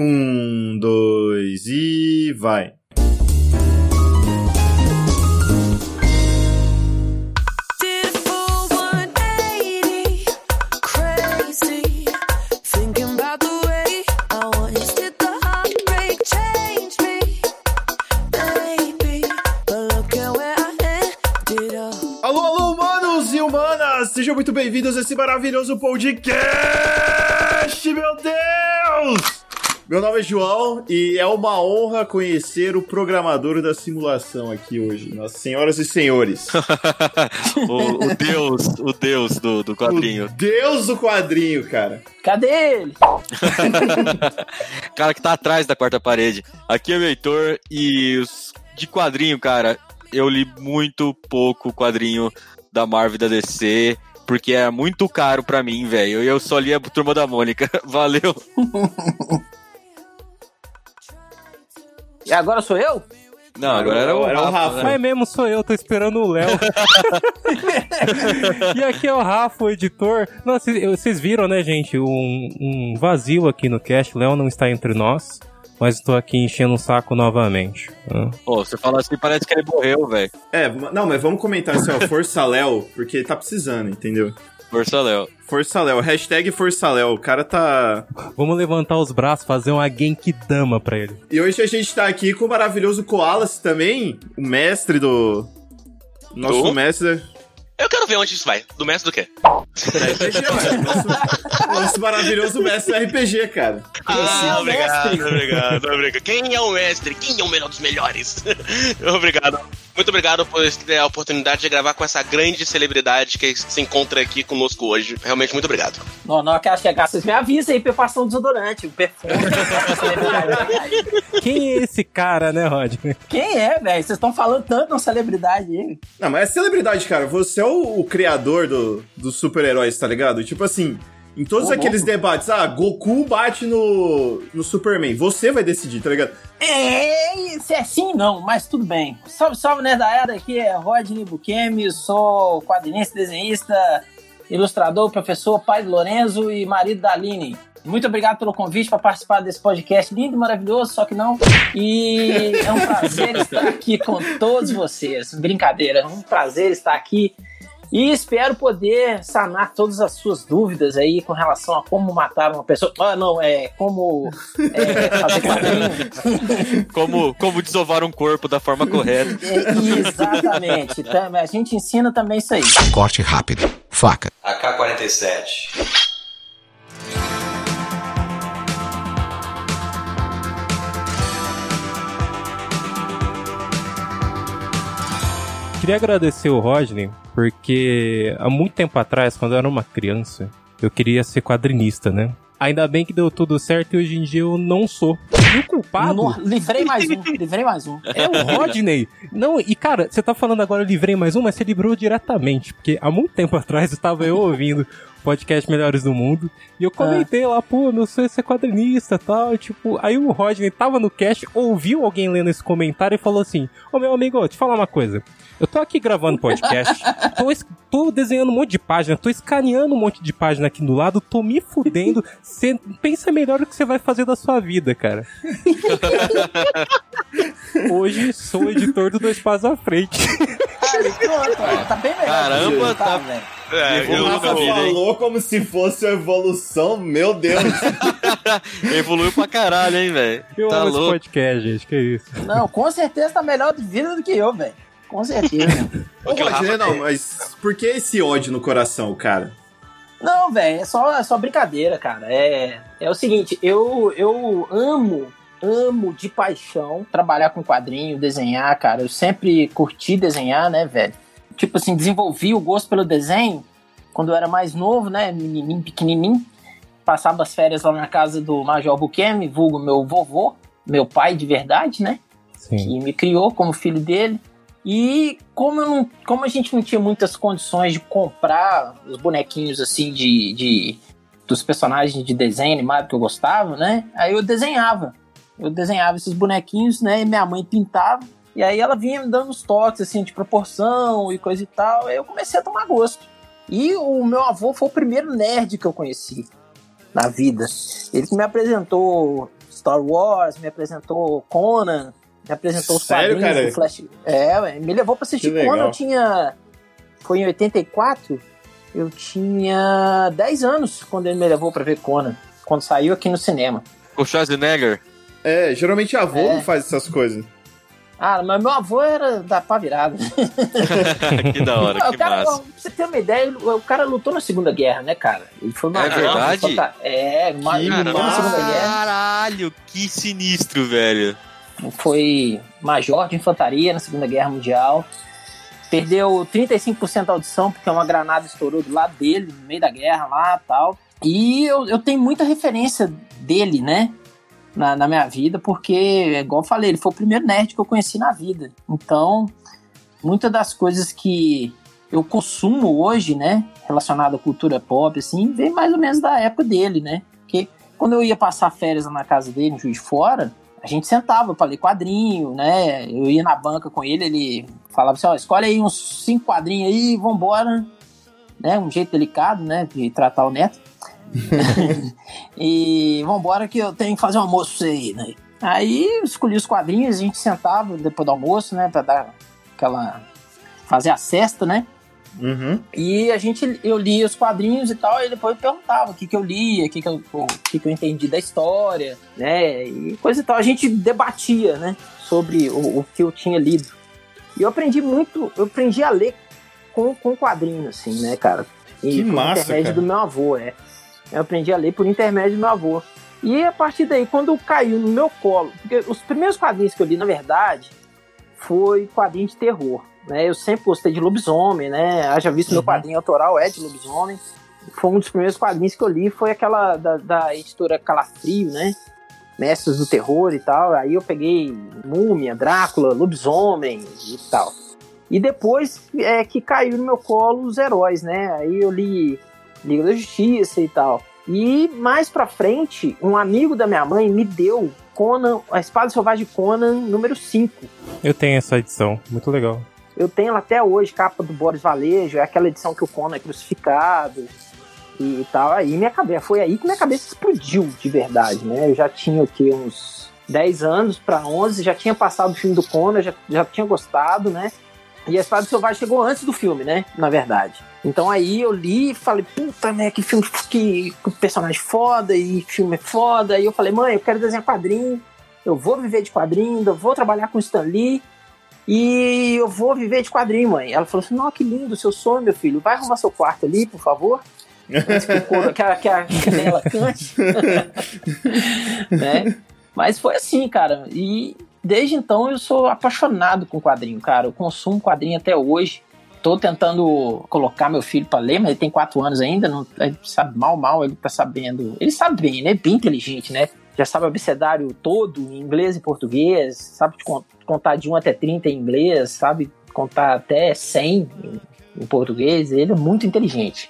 Um, dois e vai. Alô, alô, humanos e humanas! Sejam muito bem-vindos a esse maravilhoso podcast, meu Deus! Meu nome é João e é uma honra conhecer o programador da simulação aqui hoje, nossas senhoras e senhores. o, o deus, o deus do, do quadrinho. O deus do quadrinho, cara. Cadê ele? cara que tá atrás da quarta parede. Aqui é o Heitor e os de quadrinho, cara, eu li muito pouco quadrinho da Marvel e da DC, porque é muito caro pra mim, velho. Eu só li a Turma da Mônica. Valeu. E agora sou eu? Não, agora era o Era o Rafa. Né? Mas mesmo sou eu, tô esperando o Léo. e aqui é o Rafa, o editor. Não, vocês- viram, né, gente? Um, um vazio aqui no cast. O Léo não está entre nós, mas estou aqui enchendo o saco novamente. Pô, você fala assim, parece que ele morreu, velho. É, não, mas vamos comentar assim, ó, Força Léo, porque tá precisando, entendeu? Força Léo. Força Léo, hashtag Força Léo, o cara tá... Vamos levantar os braços, fazer uma Genkidama pra ele. E hoje a gente tá aqui com o maravilhoso Koalas também, o mestre do... Nosso Do? mestre... Eu quero ver onde isso vai. Do mestre do quê? Nosso, nosso maravilhoso mestre RPG, cara. Ah, é o obrigado, mestre. obrigado, obrigado. Quem é o mestre? Quem é o melhor dos melhores? obrigado. Muito obrigado por ter a oportunidade de gravar com essa grande celebridade que se encontra aqui conosco hoje. Realmente, muito obrigado. Não, não, que ela chegar, vocês me avisam aí pra eu passar um desodorante, um perfume. Quem é esse cara, né, Rod? Quem é, velho? Vocês estão falando tanto na celebridade aí. Não, mas é celebridade, cara. Você é o, o criador do- dos super-heróis, tá ligado? Tipo assim, em todos Ô, aqueles louco. debates, ah, Goku bate no, no Superman. Você vai decidir, tá ligado? É, se é sim, não, mas tudo bem. Salve, salve, né, da era aqui é Rodney Bukemi, sou quadrinista, desenhista, ilustrador, professor, pai do Lorenzo e marido da Aline. Muito obrigado pelo convite para participar desse podcast lindo e maravilhoso, só que não. E é um prazer estar aqui com todos vocês. Brincadeira, é um prazer estar aqui. E espero poder sanar todas as suas dúvidas aí com relação a como matar uma pessoa. Ah, não, é como é, fazer quadrinho. Como, como desovar um corpo da forma correta. É, exatamente. Tam- A gente ensina também isso aí. Corte rápido. Faca. AK-47. Queria agradecer o Rodney, porque há muito tempo atrás, quando eu era uma criança, eu queria ser quadrinista, né? Ainda bem que deu tudo certo e hoje em dia eu não sou. E o culpado No- livrei mais um, livrei mais um. é o Rodney. Não, e cara, você tá falando agora livrei mais um, mas você livrou diretamente. Porque há muito tempo atrás estava eu ouvindo o podcast Melhores do Mundo. E eu comentei lá, pô, meu sonho é ser quadrinista e tal. e, Tipo, aí o Rodney tava no cast, ouviu alguém lendo esse comentário e falou assim: Ô meu amigo, te falar uma coisa. Eu tô aqui gravando podcast, tô, tô desenhando um monte de página, tô escaneando um monte de página aqui do lado, tô me fudendo. Cê pensa melhor o que você vai fazer da sua vida, cara. Hoje sou editor do Dois Passos à Frente. Tá bem melhor. Caramba, tá, tá- velho. É, eu O uma Rafa vida, hein? falou como se fosse uma evolução, meu Deus. Evoluiu pra caralho, hein, velho. Eu Tá amo esse louco. podcast, gente, que isso. Não, com certeza tá melhor de vida do que eu, velho. Com certeza. Ô, Rafa não, mas por que esse ódio no coração, cara? Não, velho, é só, é só brincadeira, cara. É, é o seguinte, eu, eu amo, amo de paixão trabalhar com quadrinho, desenhar, cara. Eu sempre curti desenhar, né, velho? Tipo assim, desenvolvi o gosto pelo desenho quando eu era mais novo, né, menininho, pequenininho. Passava as férias lá na casa do Major Bukemi, vulgo meu vovô, meu pai de verdade, né? Sim. que me criou como filho dele. E como, não, como a gente não tinha muitas condições de comprar os bonequinhos assim de, de dos personagens de desenho animado que eu gostava, né? Aí eu desenhava. Eu desenhava esses bonequinhos, né? E minha mãe pintava. E aí ela vinha me dando uns toques assim de proporção e coisa e tal. Aí eu comecei a tomar gosto. E o meu avô foi o primeiro nerd que eu conheci na vida. Ele que me apresentou Star Wars, me apresentou Conan, me apresentou os Sério, quadrinhos cara? do Flash. É, ué, me levou pra assistir Que legal. Conan, eu tinha... Foi em 84, eu tinha 10 anos quando ele me levou pra ver Conan, quando saiu aqui no cinema. O Schwarzenegger. É, geralmente avô É. não faz essas coisas. Ah, mas meu avô era da pá virada. que da hora, que cara, massa. pra você ter uma ideia, o cara lutou na Segunda Guerra, né, cara? Ele foi uma É verdade? É, uma, lutou na Segunda Guerra. Caralho, que sinistro, velho. Foi major de infantaria na Segunda Guerra Mundial. Perdeu 35% da audição porque uma granada estourou do lado dele, no meio da guerra lá tal. E eu, eu tenho muita referência dele, né? Na, na minha vida, porque, igual eu falei, ele foi o primeiro nerd que eu conheci na vida. Então, muitas das coisas que eu consumo hoje, né? Relacionado à cultura pop, assim, vem mais ou menos da época dele, né? Porque quando eu ia passar férias na casa dele, em Juiz de Fora, a gente sentava pra ler quadrinho, né? Eu ia na banca com ele, ele falava assim, ó, escolhe aí uns cinco quadrinhos aí, vambora. Né? Um jeito delicado, né? De tratar o neto. e vambora que eu tenho que fazer um almoço pra você aí, né? Aí eu escolhi os quadrinhos, a gente sentava depois do almoço, né? Pra dar aquela... fazer a cesta, né? Uhum. E a gente, eu lia os quadrinhos e tal, e depois perguntava o que, que eu lia, o que, que, eu, o que, que eu entendi da história, né? E coisa e tal. A gente debatia, né? Sobre o, o que eu tinha lido. E eu aprendi muito, eu aprendi a ler com, com quadrinho, assim, né, cara? E Que por massa, intermédio cara. do meu avô, é. Eu aprendi a ler por intermédio do meu avô. E a partir daí, quando caiu no meu colo, porque os primeiros quadrinhos que eu li, na verdade, foi quadrinho de terror. Né? Eu sempre gostei de lobisomem, né? Haja visto meu quadrinho autoral é de lobisomem. Foi um dos primeiros quadrinhos que eu li, foi aquela da, da editora Calafrio, né? Mestres do Terror e tal. Aí eu peguei Múmia, Drácula, Lobisomem e tal. E depois é que caiu no meu colo os heróis, né? Aí eu li Liga da Justiça e tal. E mais pra frente, um amigo da minha mãe me deu Conan, a Espada Selvagem Conan número 5. Eu tenho essa edição, muito legal. Eu tenho até hoje, capa do Boris Valejo, é aquela edição que o Conan é crucificado e tal. Aí minha cabeça, foi aí que minha cabeça explodiu de verdade, né? Eu já tinha o que uns 10 anos para 11, já tinha passado o filme do Conan, já, já tinha gostado, né? E a Espada Selvagem chegou antes do filme, né? Na verdade. Então aí eu li e falei, puta, né, que filme, que, que personagem foda, e filme é foda. Aí eu falei, mãe, eu quero desenhar quadrinho, eu vou viver de quadrinho, eu vou trabalhar com Stan Lee, e eu vou viver de quadrinho, mãe. Ela falou assim, não, que lindo, seu sonho, meu filho. Vai arrumar seu quarto ali, por favor. Que, a, que a canela cante. né? Mas foi assim, cara. E desde então eu sou apaixonado com quadrinho, cara. Eu consumo quadrinho até hoje. Tô tentando colocar meu filho para ler, mas ele tem quatro anos ainda, não ele sabe mal, mal, ele tá sabendo. Ele sabe bem, né? Bem inteligente, né? Já sabe o abecedário todo, em inglês e português, sabe contar de 1 até 30 em inglês, sabe contar até 100 em, em português. Ele é muito inteligente.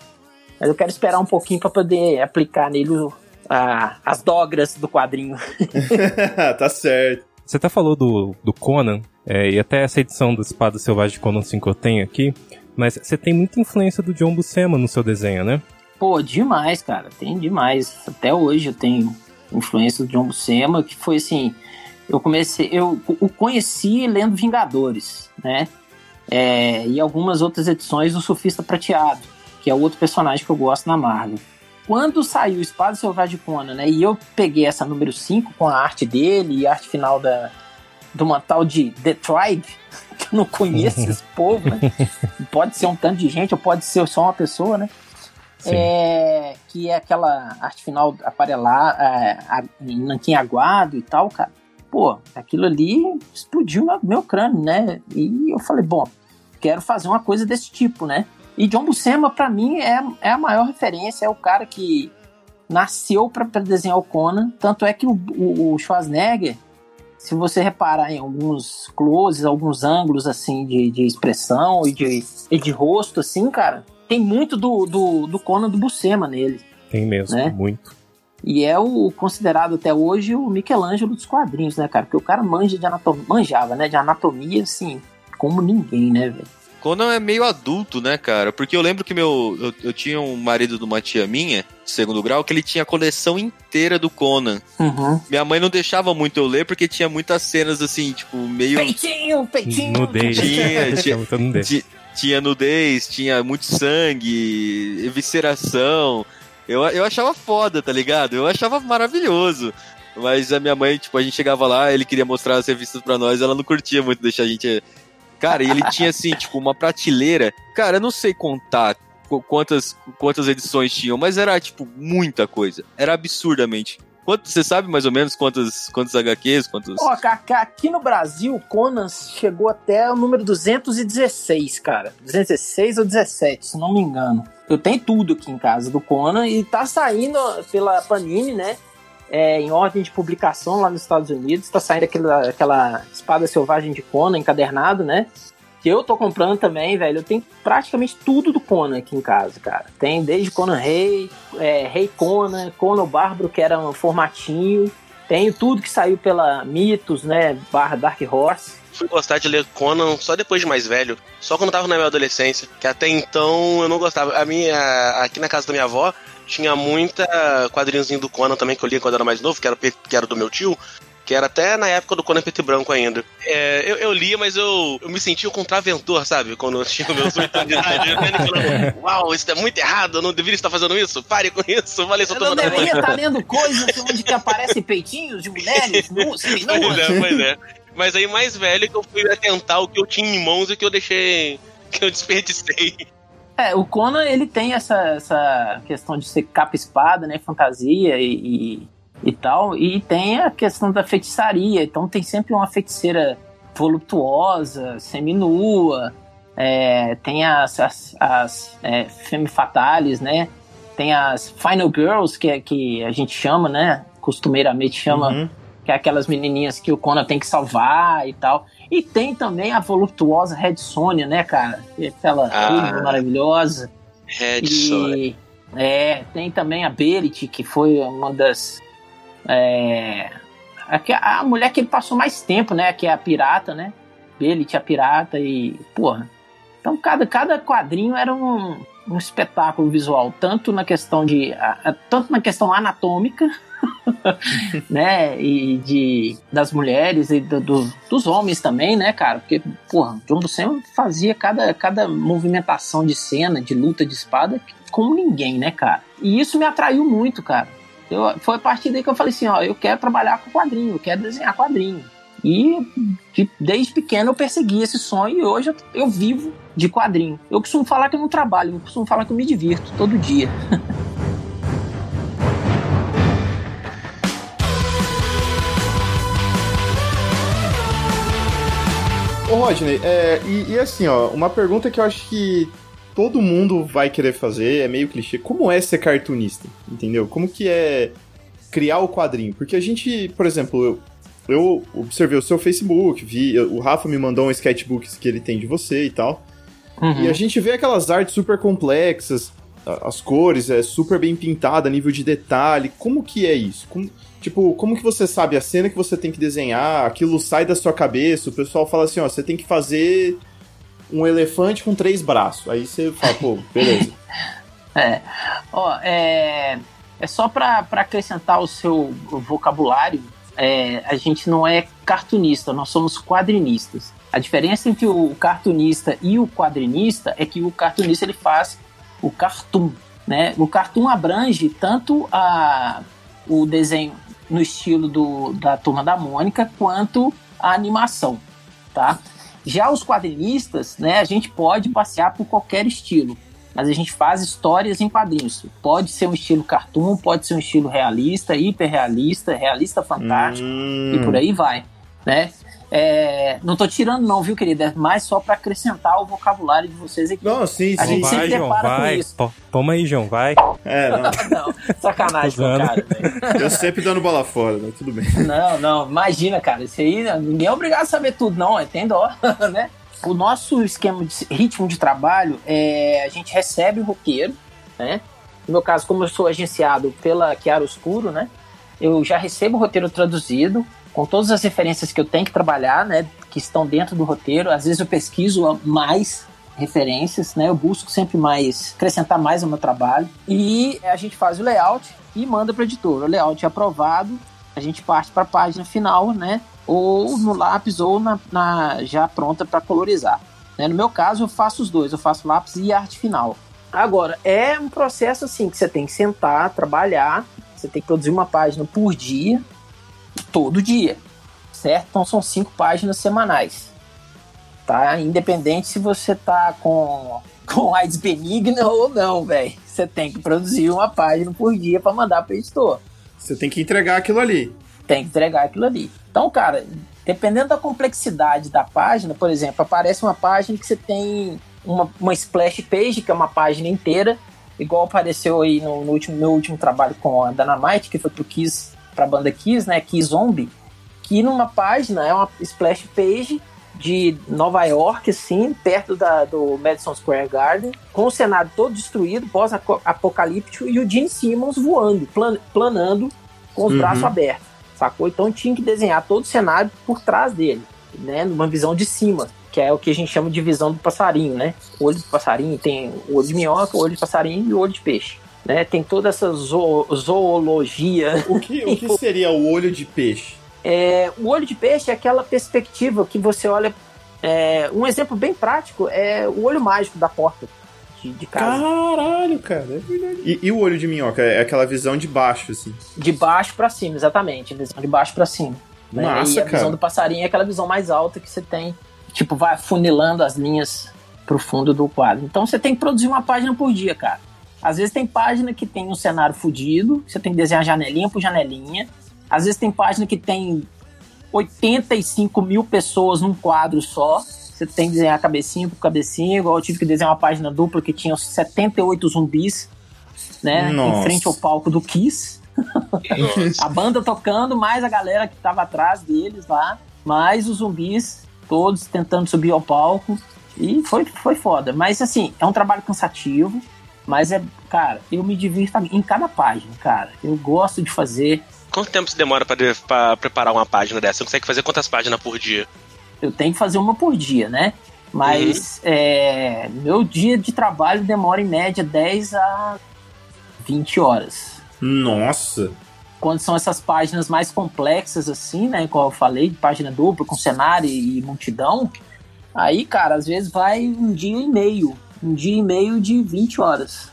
Mas eu quero esperar um pouquinho para poder aplicar nele o- a- as dogras do quadrinho. tá certo. Você até falou do, do Conan, é, e até essa edição do Espada Selvagem de Conan 5 eu tenho aqui, mas você tem muita influência do John Buscema no seu desenho, né? Pô, demais, cara. Tem demais. Até hoje eu tenho influência do John Buscema, que foi assim. Eu comecei. Eu o conheci lendo Vingadores, né? É, e algumas outras edições do Surfista Prateado, que é outro personagem que eu gosto na Marvel. Quando saiu Espada Selvagem de Conan, né? E eu peguei essa número 5 com a arte dele e a arte final da, de uma tal de The Tribe, que eu não conheço esse povo, né? Pode ser um tanto de gente, ou pode ser só uma pessoa, né? É, que é aquela arte final aparelar, é, em nanquim aguado e tal, cara. Pô, aquilo ali explodiu meu, crânio, né? E eu falei, bom, quero fazer uma coisa desse tipo, né? E John Buscema, pra mim, é, é a maior referência, é o cara que nasceu pra pra desenhar o Conan. Tanto é que o, o, o Schwarzenegger, se você reparar em alguns closes, alguns ângulos, assim, de, de expressão e de, e de rosto, assim, cara, tem muito do, do, do Conan do Buscema nele. Tem mesmo, Né? muito. E é o considerado até hoje o Michelangelo dos quadrinhos, né, cara? Porque o cara manja de anatomia, manjava, né, de anatomia, assim, como ninguém, né, velho? Conan é meio adulto, né, cara? Porque eu lembro que meu. Eu, eu tinha um marido de uma tia minha, segundo grau, que ele tinha a coleção inteira do Conan. Uhum. Minha mãe não deixava muito eu ler porque tinha muitas cenas assim, tipo, meio. Peitinho, peitinho. Nudez. Tinha, tinha, Muita nudez. Ti- tinha nudez, tinha muito sangue, evisceração. Eu, eu achava foda, tá ligado? Eu achava maravilhoso. Mas a minha mãe, tipo, a gente chegava lá, ele queria mostrar as revistas pra nós, ela não curtia muito deixar a gente. Cara, e ele tinha assim, tipo, uma prateleira. Cara, eu não sei contar qu- quantas, quantas edições tinham, mas era, tipo, muita coisa. Era absurdamente. Quanto, você sabe mais ou menos quantas, quantos HQs, quantos. Ó, aqui no Brasil, Conan chegou até o número 216, cara. 216 ou 17, se não me engano. Eu tenho tudo aqui em casa do Conan e tá saindo pela Panini, né? É, em ordem de publicação lá nos Estados Unidos. Tá saindo aquela, aquela espada selvagem de Conan encadernado, né? Que eu tô comprando também, velho. Eu tenho praticamente tudo do Conan aqui em casa, cara. Tem desde Conan Rei, é, Rei Conan, Conan Bárbaro, que era um formatinho. Tenho tudo que saiu pela Mitos, né? Barra Dark Horse. Fui gostar de ler Conan só depois de mais velho. Só quando eu tava na minha adolescência. Que até então eu não gostava. A minha, aqui na casa da minha avó tinha muita quadrinhozinho do Conan também que eu lia quando eu era mais novo, que era, que era do meu tio. Que era até na época do Conan preto e branco ainda. É, eu, eu lia, mas eu, eu me sentia o contraventor, sabe? Quando eu tinha meus oito anos de idade. Eu uau, isso é muito errado, eu não deveria estar fazendo isso. Pare com isso. Falei, só Eu tô não deveria estar lendo coisas onde que aparecem peitinhos de mulheres nuas, Pois seminuas. é, pois é. Mas aí mais velho que eu fui atentar o que eu tinha em mãos e o que eu deixei. que eu desperdicei. É, o Conan, ele tem essa, essa questão de ser capa-espada, né, fantasia e, e, e tal, e tem a questão da feitiçaria, então tem sempre uma feiticeira voluptuosa, seminua, é, tem as, as, as é, femme fatales, né, tem as final girls, que, é- que a gente chama, né, costumeiramente chama Uhum. que é aquelas menininhas que o Conan tem que salvar e tal. E tem também a voluptuosa Red Sonja, né, cara? Aquela Ah. maravilhosa. Red Sonja. E é, tem também a Berit, que foi uma das. É, a, que- a mulher que ele passou mais tempo, né? Que é a pirata, né? Berit, a pirata, e. Porra. Então cada, cada quadrinho era um, um espetáculo visual, tanto na questão de. a- a- tanto na questão anatômica, né? E de, das mulheres e do- do- dos homens também, né, cara? Porque, porra, John Buscema fazia cada, cada movimentação de cena, de luta de espada, como ninguém, né, cara? E isso me atraiu muito, cara. Eu, foi a partir daí que eu falei assim, ó, eu quero trabalhar com quadrinho, eu quero desenhar quadrinho. E de- desde pequeno eu persegui esse sonho e hoje eu, eu vivo de quadrinho. Eu costumo falar que eu não trabalho, eu costumo falar que eu me divirto todo dia. Ô, Rodney, é, e, e assim, ó, uma pergunta que eu acho que todo mundo vai querer fazer, é meio clichê. Como é ser cartunista? Entendeu? Como que é criar o quadrinho? Porque a gente, por exemplo, eu, eu observei o seu Facebook, vi, o Rafa me mandou um sketchbook que ele tem de você e tal. Uhum. E a gente vê aquelas artes super complexas, as cores é super bem pintada, nível de detalhe. Como que é isso? Como- tipo, como que você sabe a cena que você tem que desenhar? Aquilo sai da sua cabeça, o pessoal fala assim, ó, você tem que fazer um elefante com três braços. Aí você fala, pô, beleza. É. Ó, é, é só para acrescentar o seu vocabulário, é, a gente não é cartunista, nós somos quadrinistas. A diferença entre o cartunista e o quadrinista é que o cartunista ele faz o cartoon, né? O cartoon abrange tanto a, o desenho no estilo do, da Turma da Mônica quanto a animação, tá? Já os quadrinistas, né, a gente pode passear por qualquer estilo, mas a gente faz histórias em quadrinhos. Pode ser um estilo cartoon, pode ser um estilo realista, hiperrealista, realista fantástico Hum, e por aí vai, né? É, não tô tirando não, viu, querida? É mais só para acrescentar o vocabulário de vocês aqui. Não, sim, A sim. gente vai, sempre João, depara com vai. isso. Toma aí, João, vai. É, não. Não, sacanagem com o Tô cara, velho. Eu sempre dando bola fora, né? Tudo bem. Não, não, imagina, cara. Isso aí, né, ninguém é obrigado a saber tudo, não. é, Tem dó, né? O nosso esquema de ritmo de trabalho é a gente recebe o roteiro, né? No meu caso, como eu sou agenciado pela Chiaro Oscuro, né? Eu já recebo o roteiro traduzido, com todas as referências que eu tenho que trabalhar, né? Que estão dentro do roteiro. Às vezes eu pesquiso mais referências, né? Eu busco sempre mais, acrescentar mais ao meu trabalho. E a gente faz o layout e manda para o editor. O layout é aprovado, a gente parte para a página final, né? Ou no lápis ou na, na já pronta para colorizar. Né? No meu caso, eu faço os dois, eu faço lápis e arte final. Agora, é um processo assim que você tem que sentar, trabalhar, você tem que produzir uma página por dia, todo dia, certo? Então são cinco páginas semanais, tá? Independente se você tá com, com AIDS benigna ou não, velho. Você tem que produzir uma página por dia para mandar para editor. Você tem que entregar aquilo ali. Tem que entregar aquilo ali. Então, cara, dependendo da complexidade da página, por exemplo, aparece uma página que você tem uma, uma splash page, que é uma página inteira, igual apareceu aí no, no último, meu último trabalho com a Dynamite, que foi pro Kiss, pra banda Kiss, né, Kiss Zombie, que numa página é uma splash page de Nova York, assim, perto da, do Madison Square Garden, com o cenário todo destruído, pós-apocalíptico, e o Gene Simmons voando, plan, planando com os uhum. braços abertos, sacou? Então tinha que desenhar todo o cenário por trás dele, né, numa visão de cima que é o que a gente chama de visão do passarinho, né? O olho do passarinho tem o olho de minhoca, o olho de passarinho e o olho de peixe. Né? Tem toda essa zo zoologia. O que, o que seria o olho de peixe? É, o olho de peixe é aquela perspectiva que você olha. É, um exemplo bem prático é o olho mágico da porta de, de casa. Caralho, cara. É e, e, o olho de minhoca? É aquela visão de baixo, assim? De baixo para cima, exatamente. Visão de baixo para cima. Né? Nossa, e a cara. visão do passarinho é aquela visão mais alta que você tem tipo, vai funilando as linhas pro fundo do quadro. Então você tem que produzir uma página por dia, cara. Às vezes tem página que tem um cenário fudido, você tem que desenhar janelinha por janelinha. Às vezes tem página que tem 85 mil pessoas num quadro só. Você tem que desenhar cabecinha por cabecinha, igual eu tive que desenhar uma página dupla que tinha 78 zumbis, né? Nossa. Em frente ao palco do Kiss. a banda tocando, mais a galera que tava atrás deles lá, mais os zumbis todos tentando subir ao palco. E foi, foi foda. Mas assim, é um trabalho cansativo. Mas é, cara, eu me divirto em cada página, cara. Eu gosto de fazer. Quanto tempo você demora para preparar uma página dessa? Você consegue fazer quantas páginas por dia? Eu tenho que fazer uma por dia, né? Mas uhum. é, meu dia de trabalho demora em média 10 a 20 horas. Nossa! quando são essas páginas mais complexas, assim, né? Como eu falei, página dupla, com cenário e multidão, aí, cara, às vezes vai um dia e meio. Um dia e meio de 20 horas.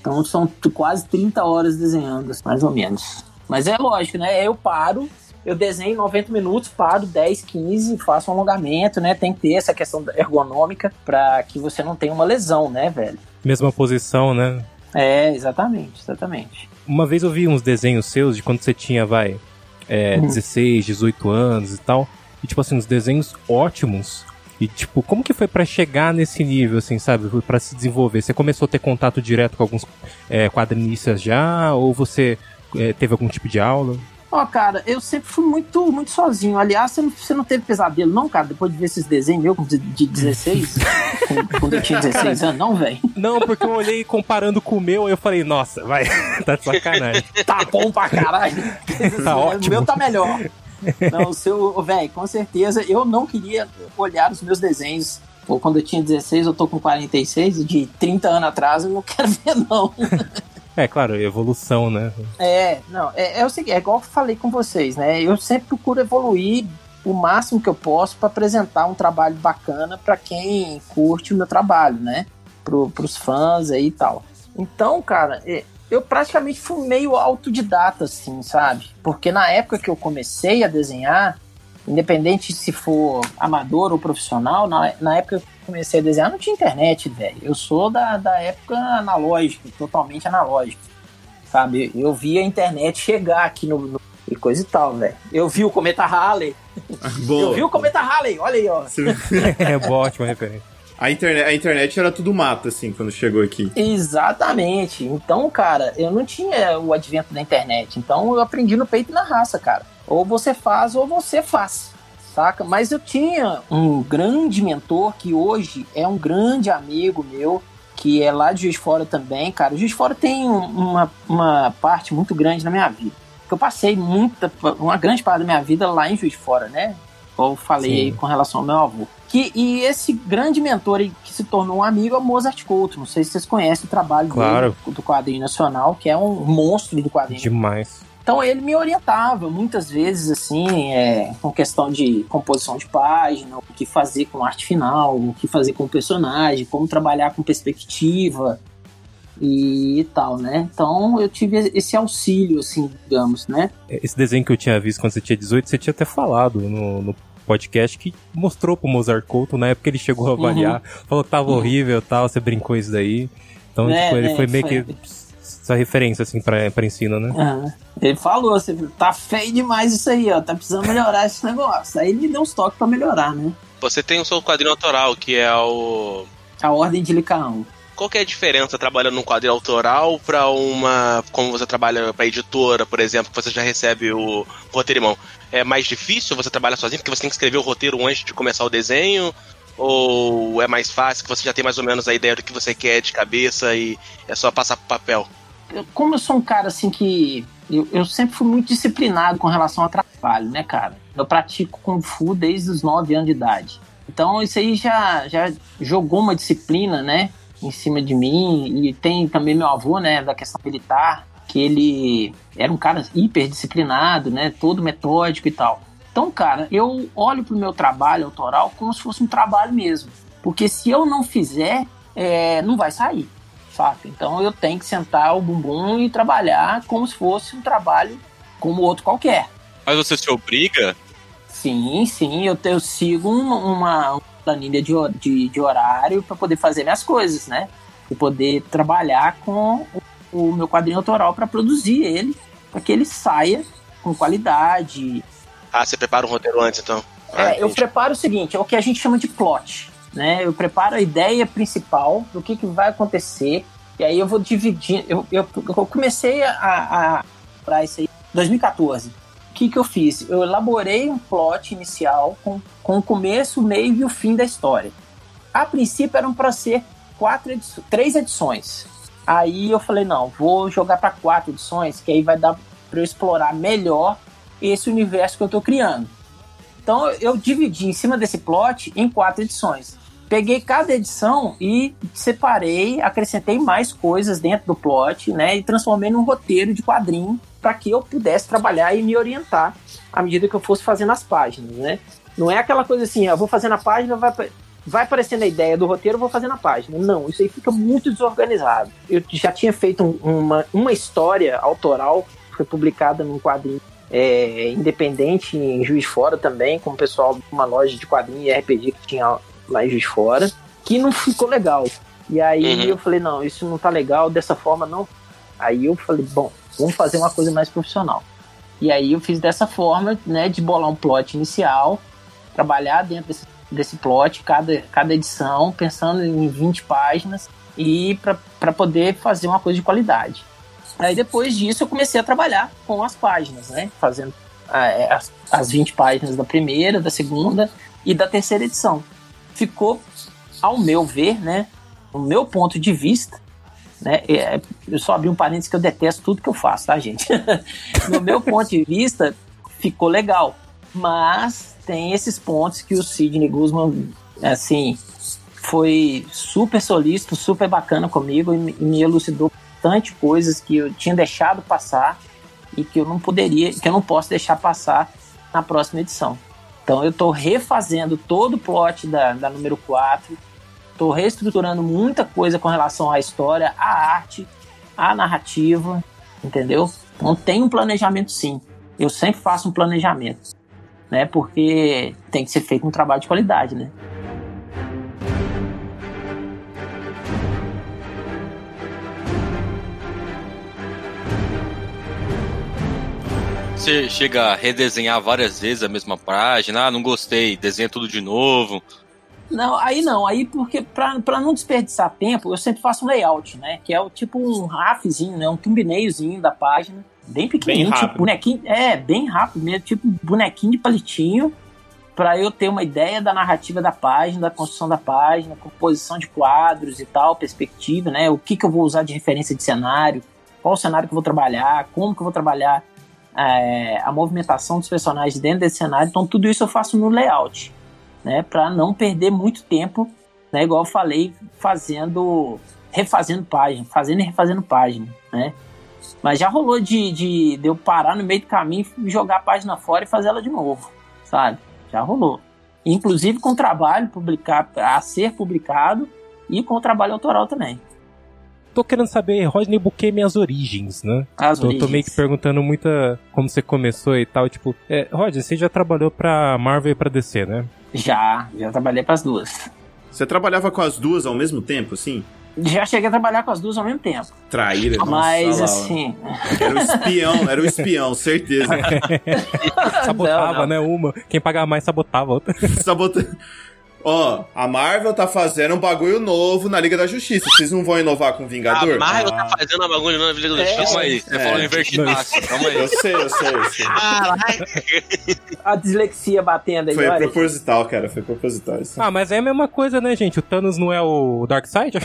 Então são quase 30 horas desenhando, mais ou menos. Mas é lógico, né? Eu paro, eu desenho 90 minutos, paro 10, 15, faço um alongamento, né? Tem que ter essa questão ergonômica para que você não tenha uma lesão, né, velho? Mesma posição, né? É, exatamente, exatamente. Uma vez eu vi uns desenhos seus de quando você tinha, vai, é, 16, uhum. 18 anos e tal. E, tipo assim, uns desenhos ótimos. E, tipo, como que foi para chegar nesse nível, assim, sabe? para se desenvolver? Você começou a ter contato direto com alguns é, quadrinistas já? Ou você é, teve algum tipo de aula? Ó, oh, cara, eu sempre fui muito, muito sozinho. Aliás, você não, você não teve pesadelo, não, cara? Depois de ver esses desenhos meu de, de 16, quando eu tinha 16 anos, não, velho? Não, porque eu olhei comparando com o meu, e eu falei, nossa, vai, tá de sacanagem. tá bom pra caralho. Tá ótimo. O meu tá melhor. Não, o seu, velho, com certeza, eu não queria olhar os meus desenhos. Pô, quando eu tinha 16, eu tô com 46, de 30 anos atrás, eu não quero ver, não. É, claro, evolução, né? É, não, é, é o seguinte, é igual eu falei com vocês, né? Eu sempre procuro evoluir o máximo que eu posso para apresentar um trabalho bacana para quem curte o meu trabalho, né? Pro, pros fãs aí e tal. Então, cara, é, eu praticamente fui meio autodidata, assim, sabe? Porque na época que eu comecei a desenhar, independente se for amador ou profissional, na, na época que eu comecei a desenhar não tinha internet, velho. Eu sou da, da época analógica, totalmente analógica, sabe? Eu vi a internet chegar aqui no, no e coisa e tal, velho. Eu vi o Cometa Halley. Boa. Eu vi o Cometa Halley, olha aí, ó. é boa, ótima referência. A internet, a internet era tudo mato, assim, quando chegou aqui. Exatamente. Então, cara, eu não tinha o advento da internet. Então, eu aprendi no peito e na raça, cara. Ou você faz ou você faz, saca? Mas eu tinha um grande mentor que hoje é um grande amigo meu, que é lá de Juiz de Fora também, cara. O Juiz de Fora tem uma, uma parte muito grande na minha vida. Eu passei muita, uma grande parte da minha vida lá em Juiz de Fora, né? Eu falei aí com relação ao meu avô. Que, e esse grande mentor que se tornou um amigo é o Mozart Couto. Não sei se vocês conhecem o trabalho Claro. dele, do quadrinho nacional, que é um monstro do quadrinho Demais. então ele me orientava muitas vezes assim, é, com questão de composição de página, o que fazer com arte final, o que fazer com o personagem, como trabalhar com perspectiva e tal, né? Então eu tive esse auxílio, assim, digamos, né? Esse desenho que eu tinha visto quando você tinha 18, você tinha até falado no, no podcast que mostrou pro Mozart Couto, na época ele chegou a avaliar, falou que tava Uhum. horrível e tal, você brincou isso daí. Então, É, tipo, ele né, foi meio foi. que essa referência, assim, pra, pra ensino, né? Aham. Ele falou, você tá feio demais isso aí, ó, tá precisando melhorar esse negócio. Aí ele me deu uns toques pra melhorar, né? Você tem o seu quadrinho autoral, que é o. A Ordem de Licaão. Qual que é a diferença trabalhando num quadrinho autoral pra uma. Como você trabalha pra editora, por exemplo, que você já recebe o roteiro em mão? É mais difícil você trabalhar sozinho, porque você tem que escrever o roteiro antes de começar o desenho? Ou é mais fácil, que você já tem mais ou menos a ideia do que você quer de cabeça e é só passar pro papel? como eu sou um cara assim que. Eu, eu sempre fui muito disciplinado com relação ao trabalho, né, cara? Eu pratico Kung Fu desde os 9 anos de idade. Então isso aí já, já jogou uma disciplina, né, em cima de mim. E tem também meu avô, né, da questão militar, que ele era um cara hiper disciplinado, né, todo metódico e tal. Então, cara, eu olho pro meu trabalho autoral como se fosse um trabalho mesmo. Porque se eu não fizer, é, não vai sair saca? Então eu tenho que sentar o bumbum e trabalhar como se fosse um trabalho como outro qualquer. Mas você se obriga? Sim, sim, eu, eu sigo uma, uma planilha de, de, de horário para poder fazer minhas coisas, né? E poder trabalhar com o, o meu quadrinho autoral para produzir ele, para que ele saia com qualidade, Ah, você prepara um roteiro antes, então. Ah, é, eu preparo o seguinte, é o que a gente chama de plot, né? Eu preparo a ideia principal do que, que vai acontecer e aí eu vou dividir. Eu, eu, eu comecei a, a para isso aí em 2014. O que, que eu fiz? Eu elaborei um plot inicial com, com o começo, o meio e o fim da história. A princípio eram para ser quatro três edições. Aí eu falei, não, vou jogar para quatro edições, que aí vai dar para eu explorar melhor esse universo que eu tô criando. Então eu dividi em cima desse plot em quatro edições. Peguei cada edição e separei, acrescentei mais coisas dentro do plot, né? E transformei num roteiro de quadrinho para que eu pudesse trabalhar e me orientar à medida que eu fosse fazendo as páginas, né? Não é aquela coisa assim, eu vou fazendo a página, vai, vai aparecendo a ideia do roteiro, vou fazendo a página. Não, isso aí fica muito desorganizado. Eu já tinha feito um- uma, uma história autoral, foi publicada num quadrinho é, independente em Juiz Fora também, com o pessoal de uma loja de quadrinhos e RPG que tinha lá em Juiz de Fora, que não ficou legal. E aí Uhum. eu falei, não, isso não tá legal, dessa forma não. Aí eu falei, bom, vamos fazer uma coisa mais profissional. E aí eu fiz dessa forma, né, de bolar um plot inicial, trabalhar dentro desse, desse plot, cada, cada edição, pensando em 20 páginas, e para poder fazer uma coisa de qualidade. Aí depois disso eu comecei a trabalhar com as páginas, né? Fazendo ah, é, as, as 20 páginas da primeira, da segunda e da terceira edição. Ficou, ao meu ver, né? No meu ponto de vista, né? é, eu só abri um parênteses que eu detesto tudo que eu faço, tá, gente? no meu ponto de vista, ficou legal. Mas tem esses pontos que o Sidney Guzman, assim, foi super solícito, super bacana comigo e e me elucidou bastante coisas que eu tinha deixado passar e que eu não poderia, que eu não posso deixar passar na próxima edição. Então eu estou refazendo todo o plot da, da número 4, estou reestruturando muita coisa com relação à história, à arte, à narrativa, entendeu? Então tem um planejamento sim. Eu sempre faço um planejamento, né? Porque tem que ser feito um trabalho de qualidade, né? Você chega a redesenhar várias vezes a mesma página, ah, não gostei, desenha tudo de novo. Não, aí não, aí porque pra, pra não desperdiçar tempo, eu sempre faço um layout, né? Que é o tipo um rafzinho, né? Um thumbnailzinho da página, bem pequenininho, Bem tipo bonequinho, é, bem rápido mesmo, tipo um bonequinho de palitinho, pra eu ter uma ideia da narrativa da página, da construção da página, composição de quadros e tal, perspectiva, né? O que que eu vou usar de referência de cenário, qual o cenário que eu vou trabalhar, como que eu vou trabalhar é, a movimentação dos personagens dentro desse cenário. Então, tudo isso eu faço no layout, né? Para não perder muito tempo, né? Igual eu falei, fazendo, refazendo página, fazendo e refazendo página, né? Mas já rolou de, de, de eu parar no meio do caminho, jogar a página fora e fazer ela de novo, sabe? Já rolou. Inclusive com trabalho publicar, a ser publicado e com trabalho autoral também. Tô querendo saber, Rodney Bukemi, as origens, né? As tô, origens. tô meio que perguntando muita como você começou e tal. Tipo, é, Rodney, você já trabalhou pra Marvel e pra DC, né? Já, já trabalhei para as duas. Você trabalhava com as duas ao mesmo tempo, assim? Já cheguei a trabalhar com as duas ao mesmo tempo. Traíra, nossa, Mas lá, assim. Era o espião, era o espião, certeza. Sabotava, Não, não. né? Uma. Quem pagava mais sabotava a outra. Sabota... Ó, a Marvel tá fazendo um bagulho novo na Liga da Justiça. Vocês não vão inovar com A Vingador? Marvel Ah, tá fazendo uma bagulho na Liga da É. Justiça. Calma aí, você É. falou invertidaço. Calma aí. Eu sei, eu sei, eu sei. A dislexia batendo aí, Foi olha. proposital, cara. Foi proposital isso. Ah, mas é a mesma coisa, né, gente? O Thanos não é o Darkseid?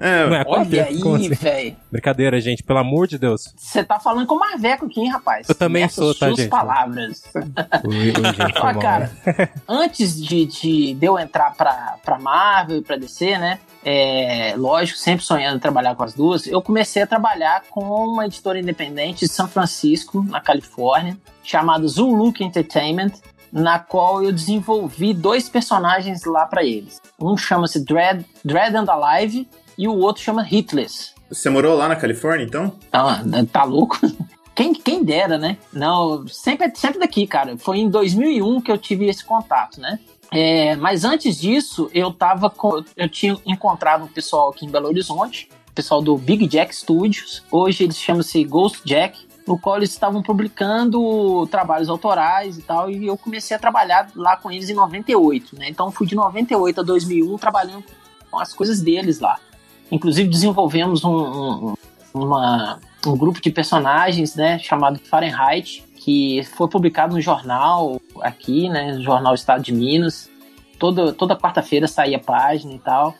É, Não é a Olha aí, assim? velho. Brincadeira, gente, pelo amor de Deus. Você tá falando com o Marveco aqui, hein, rapaz? Eu também Nessas sou, tá, suas gente? palavras. Oi, oi, gente, Ah, mal, cara, antes de, de, de eu entrar pra, pra Marvel e pra DC, né? É, lógico, sempre sonhando em trabalhar com as duas, eu comecei a trabalhar com uma editora independente de São Francisco, na Califórnia, chamada Zuluka Entertainment, na qual eu desenvolvi dois personagens lá pra eles. Um chama-se Dread, Dread and Alive e o outro chama Hitless. Você morou lá na Califórnia, então? Ah, tá louco? Quem, quem dera, né? Não, sempre, sempre daqui, cara. Foi em 2001 que eu tive esse contato, né? É, mas antes disso, eu tava com, eu tinha encontrado um pessoal aqui em Belo Horizonte, pessoal do Big Jack Studios. Hoje eles chamam-se Ghost Jack, no qual eles estavam publicando trabalhos autorais e tal, e eu comecei a trabalhar lá com eles em 98, né? Então fui de 98 a 2001 trabalhando com as coisas deles lá. Inclusive desenvolvemos um, um, uma, um grupo de personagens, né, chamado Fahrenheit, que foi publicado no jornal aqui, né, jornal Estado de Minas. Toda, toda quarta-feira saía página e tal.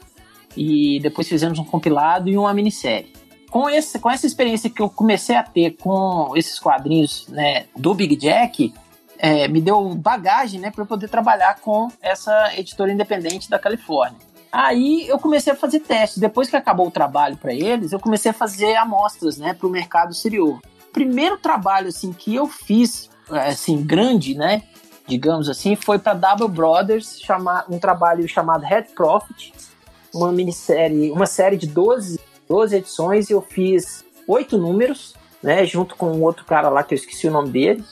E depois fizemos um compilado e uma minissérie. Com, esse, com essa experiência que eu comecei a ter com esses quadrinhos né, do Big Jack, é, me deu bagagem né, para eu poder trabalhar com essa editora independente da Califórnia. Aí eu comecei a fazer testes. Depois que acabou o trabalho para eles, eu comecei a fazer amostras, né, para o mercado exterior. Primeiro trabalho assim que eu fiz, assim grande, né, digamos assim, foi para Double Brothers, chamar um trabalho chamado Red Profit, uma minissérie, uma série de 12, 12 edições. E eu fiz oito números, né, junto com um outro cara lá que eu esqueci o nome dele.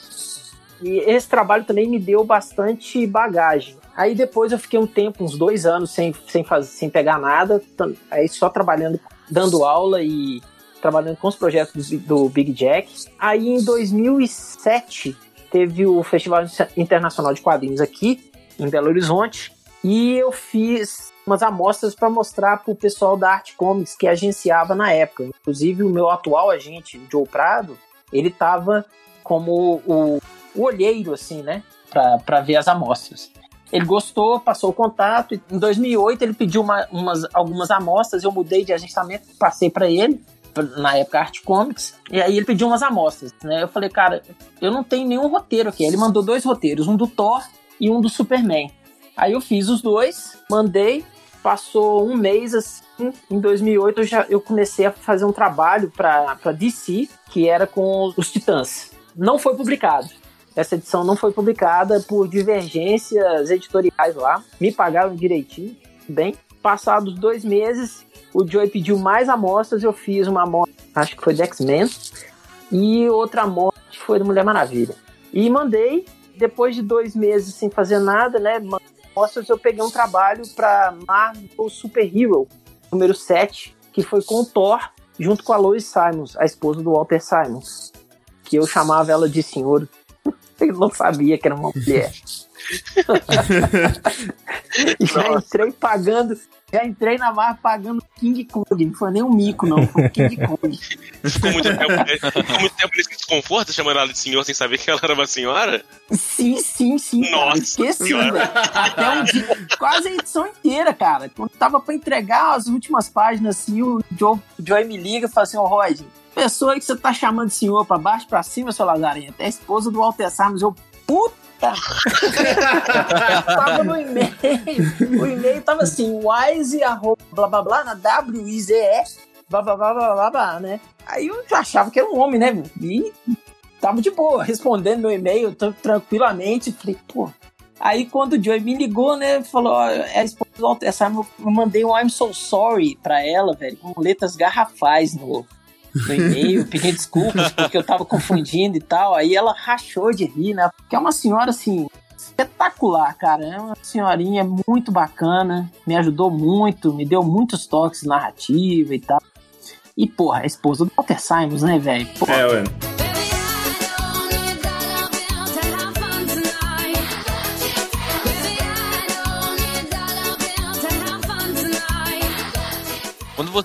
E esse trabalho também me deu bastante bagagem. Aí depois eu fiquei um tempo, uns dois anos, sem, sem, fazer, sem pegar nada, aí só trabalhando, dando aula e trabalhando com os projetos do, do Big Jack. Aí em 2007 teve o Festival Internacional de Quadrinhos aqui, em Belo Horizonte, e eu fiz umas amostras para mostrar para o pessoal da Art Comics que agenciava na época. Inclusive o meu atual agente, o Joe Prado, ele estava como o, o olheiro, assim, né, para ver as amostras. Ele gostou, passou o contato. Em 2008 ele pediu uma- umas, algumas amostras, eu mudei de agenciamento, passei para ele, na época Art Comics, e aí ele pediu umas amostras, né? Eu falei, cara, eu não tenho nenhum roteiro aqui. Ele mandou dois roteiros, um do Thor e um do Superman. Aí eu fiz os dois, mandei, passou um mês assim. Em 2008 eu, já, eu comecei a fazer um trabalho para DC, que era com os, Titãs. Não foi publicado. Essa edição não foi publicada por divergências editoriais lá. Me pagaram direitinho, bem. Passados dois meses, o Joey pediu mais amostras. Eu fiz uma amostra, acho que foi de X-Men, e outra amostra foi do Mulher Maravilha. E mandei. Depois de dois meses sem fazer nada, né? Amostras, eu peguei um trabalho para Marvel Super Hero, número 7, que foi com o Thor, junto com a Lois Simons, a esposa do Walter Simons. Que eu chamava ela de senhor. Eu não sabia que era uma mulher. já entrei pagando, já entrei na barra pagando King Kong. Não foi nem um mico, não, foi King Kong. Ficou muito tempo, ficou muito tempo nesse desconforto chamando ela de senhor sem saber que ela era uma senhora? Sim, sim, sim. Nossa Esqueci, velho. Até um dia, quase a edição inteira, cara. Quando tava pra entregar as últimas páginas, assim, o Joe, o Joey me liga e fala assim: Ô, Rod, pessoa que você tá chamando de senhor pra baixo, pra cima, seu Lazarento, é a esposa do Walter Simons. Eu, puta! tava no e-mail. O e-mail tava assim, wise, arroba, blá blá blá, na W-I-Z-E, blá blá blá blá blá blá, né? Aí eu achava que era um homem, né? E tava de boa, respondendo meu e-mail tranquilamente. Falei, pô. Aí quando o Joey me ligou, né, falou, é a esposa do Simon, eu mandei um I'm so sorry pra ela, velho, com letras garrafais no, no e-mail, pedindo desculpas porque eu tava confundindo e tal. Aí ela rachou de rir, né? Porque é uma senhora assim, espetacular, cara. É uma senhorinha muito bacana, me ajudou muito, me deu muitos toques narrativa e tal. E, porra, a esposa do Walter Simons, né, velho? É, ué.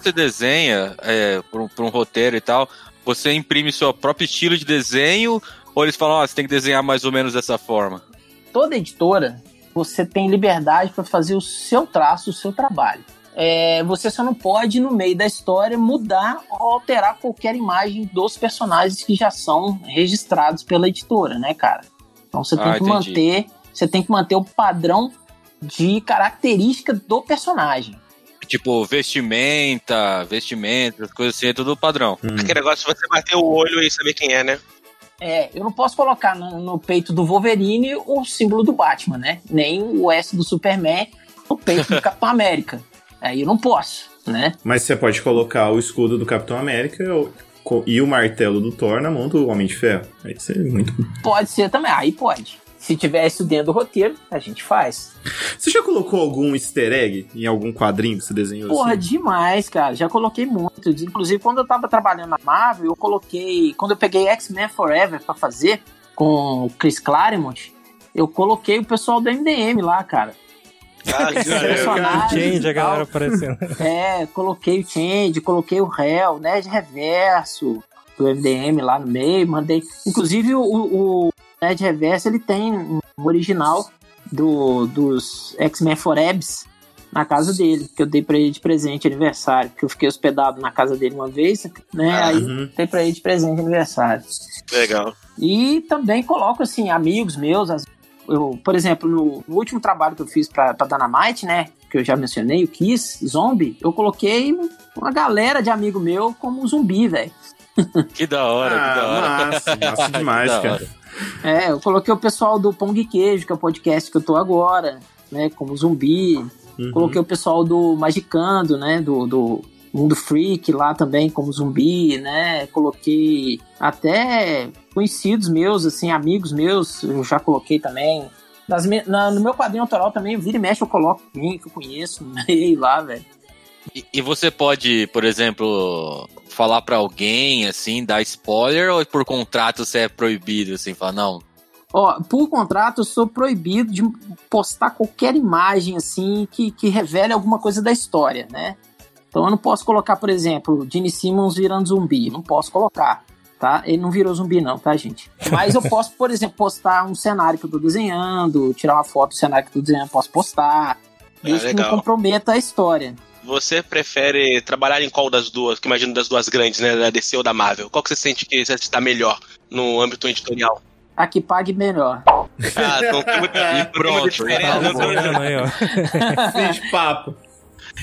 Você desenha é, para um, um, roteiro e tal, você imprime seu próprio estilo de desenho ou eles falam, oh, você tem que desenhar mais ou menos dessa forma? Toda editora, você tem liberdade para fazer o seu traço, o seu trabalho. É, você só não pode, no meio da história, mudar ou alterar qualquer imagem dos personagens que já são registrados pela editora, né, cara? Então você tem ah, que entendi. manter, você tem que manter o padrão de característica do personagem. Tipo, vestimenta, vestimenta, coisas assim, é tudo padrão. Hum. Aquele negócio de você bater o olho e saber quem é, né? É, eu não posso colocar no, no, peito do Wolverine o símbolo do Batman, né? Nem o S do Superman no peito do Capitão América. Aí eu não posso, né? Mas você pode colocar o escudo do Capitão América e o martelo do Thor na mão do Homem de Ferro. Aí seria muito. Pode ser também, aí pode. Se tiver isso dentro do roteiro, a gente faz. Você já colocou algum easter egg em algum quadrinho que você desenhou? Porra, assim? demais, cara. Já coloquei muito. Inclusive, quando eu tava trabalhando na Marvel, eu coloquei. Quando eu peguei X-Men Forever pra fazer com o Chris Claremont, eu coloquei o pessoal do MDM lá, cara. Ah, Change, a galera aparecendo. É, coloquei o Change, coloquei o Hell, Nerd Reverso do MDM lá no meio, mandei. Inclusive o, o Nerd Reverso ele tem um original do, dos X-Men Forebs na casa dele, que eu dei pra ele de presente de aniversário, que eu fiquei hospedado na casa dele uma vez, né? Ah, aí uhum. dei pra ele de presente de aniversário. Legal. E também coloco, assim, amigos meus, as, eu, por exemplo, no, no, último trabalho que eu fiz pra, pra Dynamite, né? Que eu já mencionei, o Kiss, Zombie, eu coloquei uma galera de amigo meu como zumbi, velho. Que da hora, ah, que da hora. Massa, massa demais, cara. É, eu coloquei o pessoal do Pong Queijo, que é o podcast que eu tô agora, né? Como zumbi. Uhum. Coloquei o pessoal do Magicando, né? Do, do Mundo Freak lá também, como zumbi, né? Coloquei até conhecidos meus, assim, amigos meus, eu já coloquei também. Nas, na, no meu quadrinho autoral também, vira e mexe, eu coloco quem que eu conheço no meio lá, velho. E, e você pode, por exemplo, falar para alguém, assim, dar spoiler, ou por contrato você é proibido, assim, falar, não? Ó, por contrato eu sou proibido de postar qualquer imagem, assim, que, que revele alguma coisa da história, né? Então eu não posso colocar, por exemplo, Gene Simmons virando zumbi, não posso colocar, tá? Ele não virou zumbi não, tá, gente? Mas eu posso, por exemplo, postar um cenário que eu tô desenhando, tirar uma foto do cenário que eu tô desenhando, posso postar, desde é, que não comprometa a história. Você prefere trabalhar em qual das duas? Que imagino das duas grandes, né? Da DC ou da Marvel. Qual que você sente que você está melhor no âmbito editorial? A que pague melhor. Ah, então tem muito, e pronto. Fiz papo.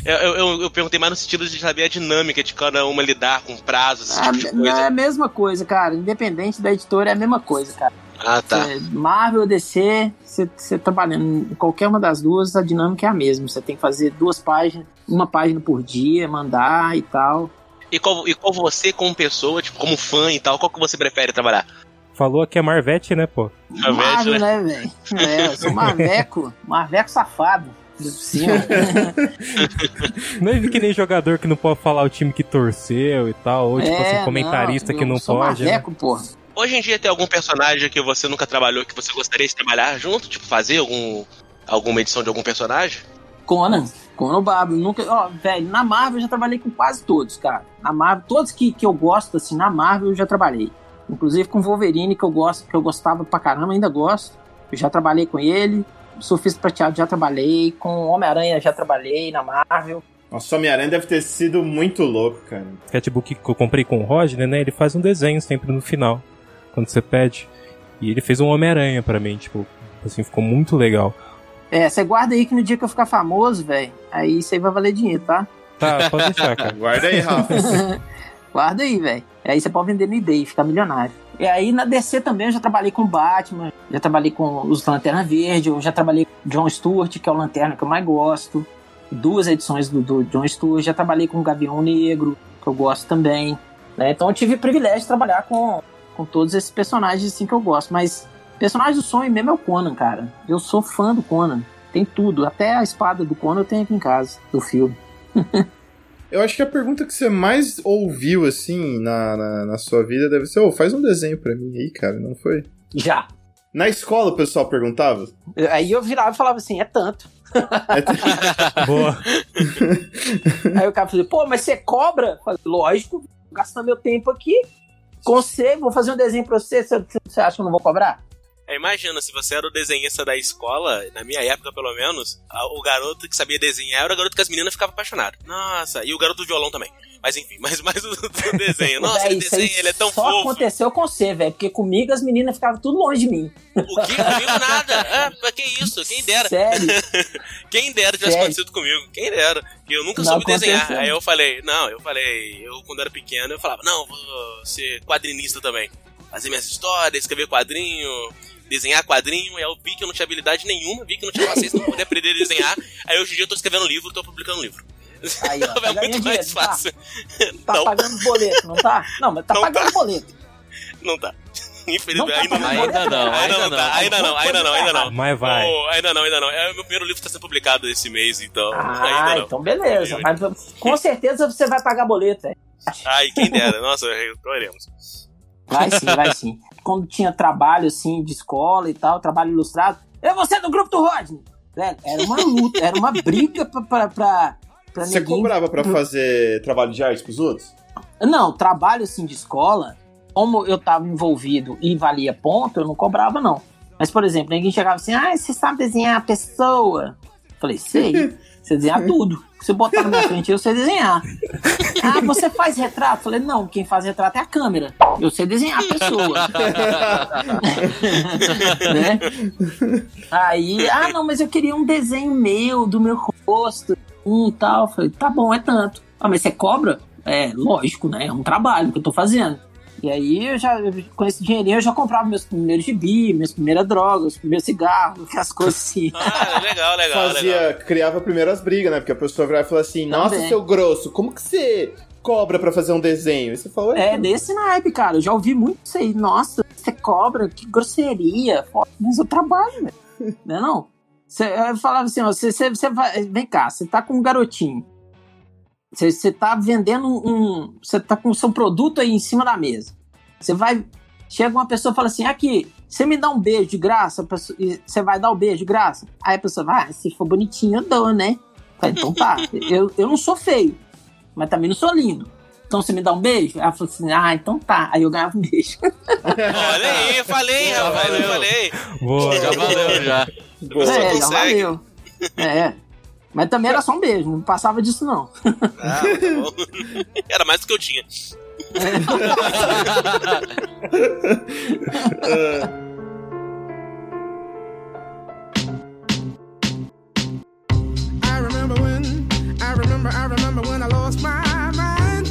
Eu, eu, eu, perguntei mais no sentido de saber a dinâmica de cada uma lidar com prazos, esse tipo de coisa. É a mesma coisa, cara. Independente da editora, é a mesma coisa, cara. Ah, tá. Você, Marvel, DC, você, trabalhando em qualquer uma das duas, a dinâmica é a mesma. Você tem que fazer duas páginas, uma página por dia, mandar e tal. E qual, e qual você, como pessoa, tipo, como fã e tal, qual que você prefere trabalhar? Falou que é Marvete, né, pô? Marvete, Marvel, né, né velho? É, eu sou Marveco, Marveco safado. não é que nem jogador que não pode falar o time que torceu e tal, ou tipo é, assim, comentarista não, que não pode. Né? Marveco, né? porra. Hoje em dia tem algum personagem que você nunca trabalhou que você gostaria de trabalhar junto? Tipo, fazer algum, alguma edição de algum personagem? Conan. Conan o Bárbaro. Nunca. Ó, velho, na Marvel eu já trabalhei com quase todos, cara. Na Marvel, todos que, que eu gosto, assim, na Marvel eu já trabalhei. Inclusive com Wolverine, que eu gosto, que eu gostava pra caramba, ainda gosto. Eu já trabalhei com ele. Surfista Prateado já trabalhei. Com Homem-Aranha já trabalhei na Marvel. Nossa, Homem-Aranha deve ter sido muito louco, cara. Sketchbook que eu comprei com o Rodney, né? Ele faz um desenho sempre no final, quando você pede. E ele fez um Homem-Aranha pra mim, tipo, assim, ficou muito legal. É, você guarda aí que no dia que eu ficar famoso, velho, aí isso aí vai valer dinheiro, tá? Tá, pode deixar, cara. Guarda aí, Rafa. Guarda aí, velho. Aí você pode vender no eBay e ficar milionário. E aí na DC também eu já trabalhei com Batman, já trabalhei com os Lanterna Verde, eu já trabalhei com John Stewart, que é o Lanterna que eu mais gosto. Duas edições do, do John Stewart, já trabalhei com o Gavião Negro, que eu gosto também. né? Então eu tive o privilégio de trabalhar com, com todos esses personagens assim que eu gosto. Mas personagem do sonho mesmo é o Conan, cara. Eu sou fã do Conan. Tem tudo, até a espada do Conan eu tenho aqui em casa, do filme. Eu acho que a pergunta que você mais ouviu, assim, na, na, na sua vida deve ser: Ô, faz um desenho pra mim aí, cara, não foi? Já. Na escola o pessoal perguntava? Aí eu virava e falava assim, é tanto. Boa. Aí o cara falou, pô, mas você cobra? Eu falei, lógico, vou gastar meu tempo aqui. Você, vou fazer um desenho pra você, você acha que eu não vou cobrar? É, imagina, se você era o desenhista da escola, na minha época pelo menos, a- o garoto que sabia desenhar era o garoto que as meninas ficavam apaixonadas. Nossa, e o garoto do violão também. Mas enfim, mas mais o desenho. Nossa, Véi, ele desenha, ele é tão só fofo. aconteceu com você, velho, porque comigo as meninas ficavam tudo longe de mim. O que? Comigo nada. Ah, que isso? Quem dera. Sério. Quem dera tivesse Sério. acontecido comigo. Quem dera. Eu nunca Não soube desenhar. aconteceu. Aí eu falei, não, eu falei, eu quando era pequeno, eu falava, não, vou ser quadrinista também. Fazer minhas histórias, escrever quadrinho, desenhar quadrinho. Aí eu vi que eu não tinha habilidade nenhuma, vi que não tinha paciência, não podia aprender a desenhar. Aí hoje em dia eu tô escrevendo livro, tô publicando livro. Aí, ó, tá é muito mais dinheiro, não tá? fácil. Tá não, pagando os boletos, não tá? Não, mas tá Não pagando tá. os boletos. não tá. Infelizmente, tá ainda não. pagando Ainda boleto, não. Ainda não, ainda tá, não. ainda não, ainda não, ainda não. Mas vai. Oh, ainda não, ainda não. É, meu primeiro livro tá sendo publicado esse mês, então Ah, ainda não. então beleza. Mas com certeza você vai pagar boleto, velho. Ai, quem dera. Nossa, oremos. Vai sim, vai sim. Quando tinha trabalho, assim, de escola e tal, trabalho ilustrado, eu vou ser do grupo do Rodney. Velho, era uma luta, era uma briga pra, pra, pra, pra Você neguinho- cobrava pra fazer trabalho de arte pros outros? Não, trabalho, assim, de escola, como eu tava envolvido e valia ponto, eu não cobrava, não. Mas, por exemplo, ninguém chegava assim, ah, você sabe desenhar a pessoa? Falei, sei. Você desenhar tudo. Se você botar na minha frente, eu sei desenhar. Ah, você faz retrato? Falei, não, quem faz retrato é a câmera. Eu sei desenhar a pessoa. né? Aí, ah, não, mas eu queria um desenho meu, do meu rosto, um e tal. Falei, tá bom, é tanto. Ah, mas você cobra? É, lógico, né? É um trabalho que eu tô fazendo. E aí, eu já, com esse dinheirinho, eu já comprava meus primeiros gibi, minhas primeiras drogas, primeiros cigarros, as coisas assim. Ah, legal, legal, Fazia, legal. criava primeiras brigas, né? Porque a pessoa virava e falava assim: Nossa, Também. seu grosso, como que você cobra pra fazer um desenho? E você falou: É, desse naipe, cara. Eu já ouvi muito isso aí. Nossa, você cobra, que grosseria. Mas eu trabalho, velho. Não é não? Você, eu falava assim, ó, você, você, você vai, vem cá, você tá com um garotinho. Você, você tá vendendo um. Você tá com o seu produto aí em cima da mesa. Você vai. Chega uma pessoa e fala assim: aqui, você me dá um beijo de graça? E Você vai dar o beijo de graça? Aí a pessoa vai, ah, se for bonitinho, eu dou, né? Então tá, eu, eu não sou feio, mas também não sou lindo. Então você me dá um beijo? Ela falou assim: ah, então tá. Aí eu ganhava um beijo. Olha aí, eu falei, Já rapaz, eu valeu. falei. Boa. Já valeu, já. Boa. Você é, já valeu. É. Mas também era só um beijo, não passava disso, não. Ah, tá. Era mais do que eu tinha. I remember when, I remember, I remember when I lost my mind.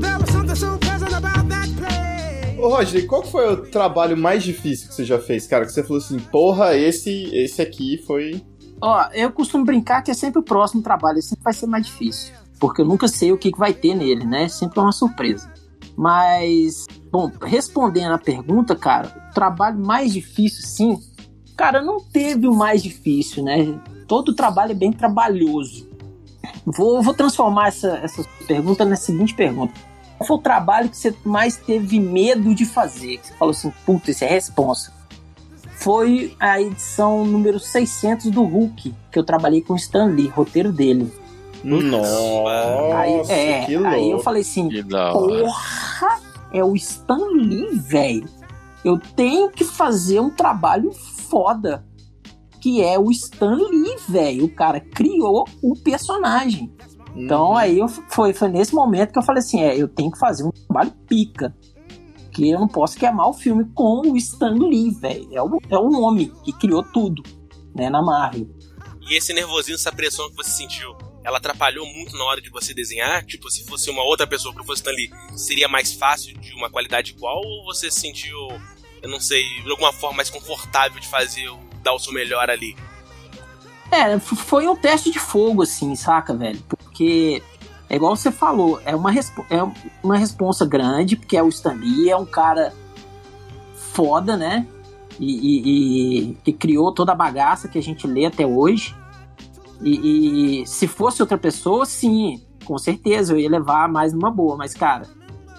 There was something so pleasant about that place. Ô, Roger, qual foi o trabalho mais difícil que você já fez, cara? Que você falou assim: Porra, esse, esse aqui foi. Ó, eu costumo brincar que é sempre o próximo trabalho, sempre vai ser mais difícil. Porque eu nunca sei o que, vai ter nele, né? Sempre é uma surpresa. Mas, bom, respondendo a pergunta, cara, o trabalho mais difícil, sim. Cara, não teve o mais difícil, né? Todo trabalho é bem trabalhoso. Vou, vou transformar essa, essa pergunta na seguinte pergunta. Qual foi o trabalho que você mais teve medo de fazer? Que você falou assim, puta, isso é responsa foi a edição número 600 do Hulk, que eu trabalhei com o Stan Lee, roteiro dele. Nossa, aí, é, que louco. aí eu falei assim, porra, é o Stan Lee, velho. Eu tenho que fazer um trabalho foda. que é o Stan Lee, velho. O cara criou o personagem. Então aí eu, foi, foi nesse momento que eu falei assim: é, eu tenho que fazer um trabalho pica. Que eu não posso queimar o filme com o Stan Lee, velho. É o, é o homem que criou tudo, né, na Marvel. E esse nervosinho, essa pressão que você sentiu, ela atrapalhou muito na hora de você desenhar? Tipo, se fosse uma outra pessoa que fosse Stan Lee, seria mais fácil de uma qualidade igual? Ou você se sentiu, eu não sei, de alguma forma mais confortável de fazer, o- dar o seu melhor ali? É, foi um teste de fogo, assim, saca, velho? Porque, é igual você falou, é uma, é uma responsa grande, porque é o Stan Lee, é um cara foda, né? E, e- e que criou toda a bagaça que a gente lê até hoje. E, e se fosse outra pessoa, sim, com certeza eu ia levar mais numa boa. Mas, cara,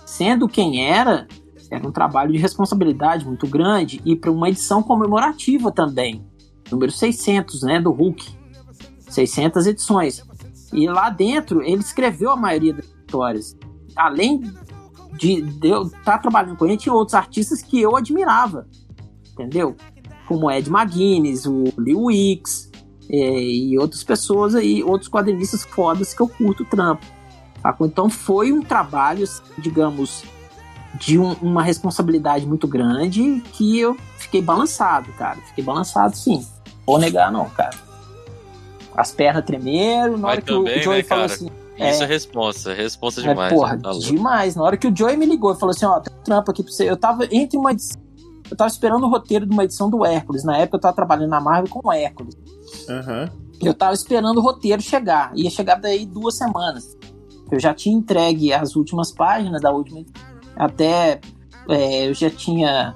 sendo quem era, era um trabalho de responsabilidade muito grande e para uma edição comemorativa também número 600, né, do Hulk. 600 edições. E lá dentro ele escreveu a maioria das histórias. Além de, de eu estar trabalhando com ele, tinha outros artistas que eu admirava, entendeu? Como Ed McGuinness, o Lee Wicks eh, e outras pessoas aí, outros quadrinistas fodas que eu curto o trampo. Então foi um trabalho, digamos, de um- uma responsabilidade muito grande que eu fiquei balançado, cara. Fiquei balançado sim. Vou negar, não, cara. As pernas tremeram, na Mas hora que o também, Joey né, falou cara? assim. Isso é, É. responsa, responsa É, demais. porra? Tá demais. Na hora que o Joey me ligou e falou assim, ó, tem um trampo aqui pra você. Eu tava entre uma edição. Eu tava esperando o roteiro de uma edição do Hércules. Na época eu tava trabalhando na Marvel com o Hércules. Aham. Eu tava esperando o roteiro chegar. Ia chegar daí duas semanas. Eu já tinha entregue as últimas páginas da última. Até é, eu já tinha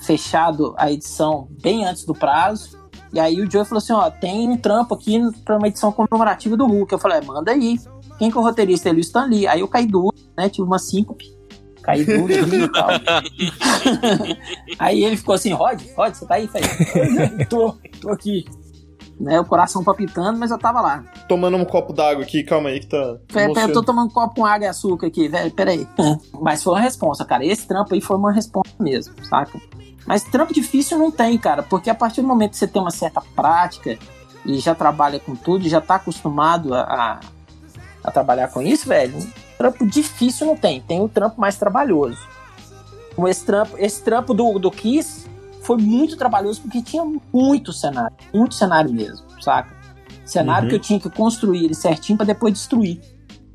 fechado a edição bem antes do prazo. E aí o Joey falou assim: ó, tem um trampo aqui pra uma edição comemorativa do Hulk. Eu falei: é, manda aí. Quem que é o roteirista? Ele, o Stan Lee. Aí eu caí duro, né? Tive uma síncope. Caí duro e tal. aí ele ficou assim: Rod, Rod, você tá aí, velho? tô, tô aqui. Né, o coração palpitando, mas eu tava lá. Tomando um copo d'água aqui, calma aí que tá. Pera, pera, eu tô tomando um copo com água e açúcar aqui, velho. Pera aí. Mas foi uma resposta, cara. Esse trampo aí foi uma resposta mesmo, saca? Mas trampo difícil não tem, cara. Porque a partir do momento que você tem uma certa prática e já trabalha com tudo, já tá acostumado a, a, a trabalhar com isso, velho. Trampo difícil não tem. Tem o trampo mais trabalhoso. Como Esse trampo, esse trampo do, do Kiss foi muito trabalhoso porque tinha muito cenário. Muito cenário mesmo, saca? Cenário Uhum. que eu tinha que construir ele certinho pra depois destruir.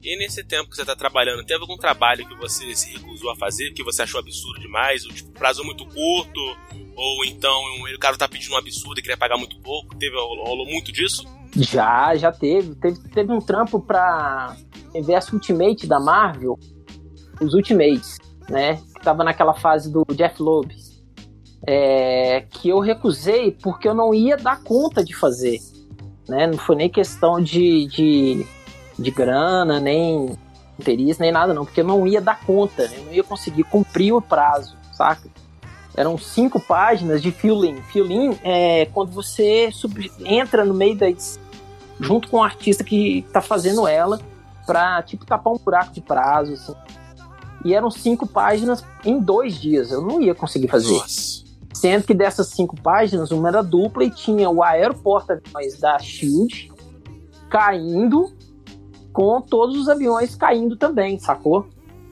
E nesse tempo que você tá trabalhando, teve algum trabalho que você se recusou a fazer, que você achou absurdo demais, ou tipo, prazo muito curto, ou então o cara tá pedindo um absurdo e queria pagar muito pouco? Teve, rolou muito disso? Já, já teve. Teve, teve um trampo pra Universo Ultimate da Marvel, os Ultimates, né? Que tava naquela fase do Jeff Loeb. É, que eu recusei porque eu não ia dar conta de fazer. Né? Não foi nem questão de, de, de grana, nem interesse, nem nada, não. Porque eu não ia dar conta, eu não ia conseguir cumprir o prazo, saca? Eram cinco páginas de fill-in. Fill-in é quando você entra no meio da edição junto com o artista que tá fazendo ela pra, tipo, tapar um buraco de prazo, assim. E eram cinco páginas em dois dias. Eu não ia conseguir fazer. Nossa. Sendo que dessas cinco páginas, uma era dupla e tinha o aeroporto-aviões da SHIELD caindo com todos os aviões caindo também, sacou?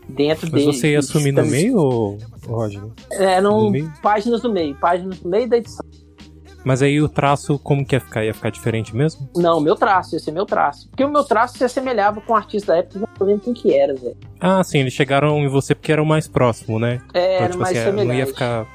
Dentro Mas dele. você ia assumir no meio, ou, Roger? Eram no meio? páginas no meio, páginas no meio da edição. Mas aí o traço, como que ia ficar? Ia ficar diferente mesmo? Não, meu traço, ia ser meu traço. Porque o meu traço se assemelhava com o artista da época, não lembro quem que era, velho. Ah, sim, eles chegaram em você porque era o mais próximo, né? É, Era então, tipo mais assim, semelhante. não ia ficar.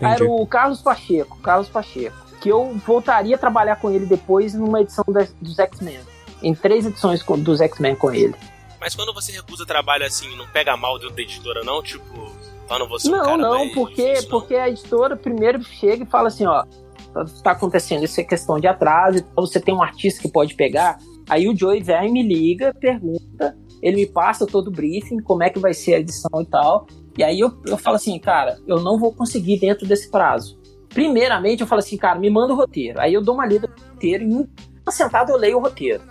Ah, Era Entendi. o Carlos Pacheco, Carlos Pacheco. Que eu voltaria a trabalhar com ele depois numa edição dos X-Men. Em três edições dos X-Men com ele. Mas quando você recusa trabalho assim, não pega mal dentro da editora, não? Tipo, falando você um Não, cara não, porque, difícil, não? porque a editora primeiro chega e fala assim, ó, tá- tá acontecendo isso é questão de atraso, então você tem um artista que pode pegar. Aí o Joey vem, me liga, pergunta, ele me passa todo o briefing, como é que vai ser a edição e tal. E aí eu, eu falo assim, cara, eu não vou conseguir dentro desse prazo. Primeiramente eu falo assim, cara, me manda o roteiro. Aí eu dou uma lida no roteiro e em uma sentada eu leio o roteiro.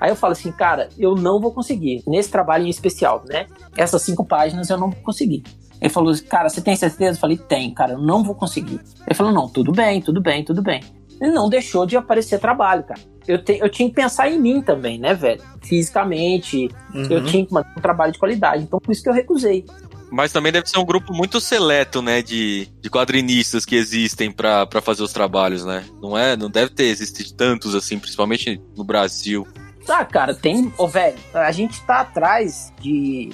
Aí eu falo assim, cara, eu não vou conseguir, nesse trabalho em especial, né? Essas cinco páginas eu não vou conseguir. Ele falou, cara, você tem certeza? Eu falei, tem, cara, eu não vou conseguir. Ele falou, não, tudo bem, tudo bem, tudo bem. E não deixou de aparecer trabalho, cara. Eu, te, eu tinha que pensar em mim também, né, velho? Fisicamente, Uhum. eu tinha que manter um trabalho de qualidade. Então, por isso que eu recusei. Mas também deve ser um grupo muito seleto, né, de, de quadrinistas que existem pra fazer os trabalhos, né? Não é, não deve ter existido tantos assim, principalmente no Brasil. Ah, cara, tem. Ô, velho, a gente tá atrás de,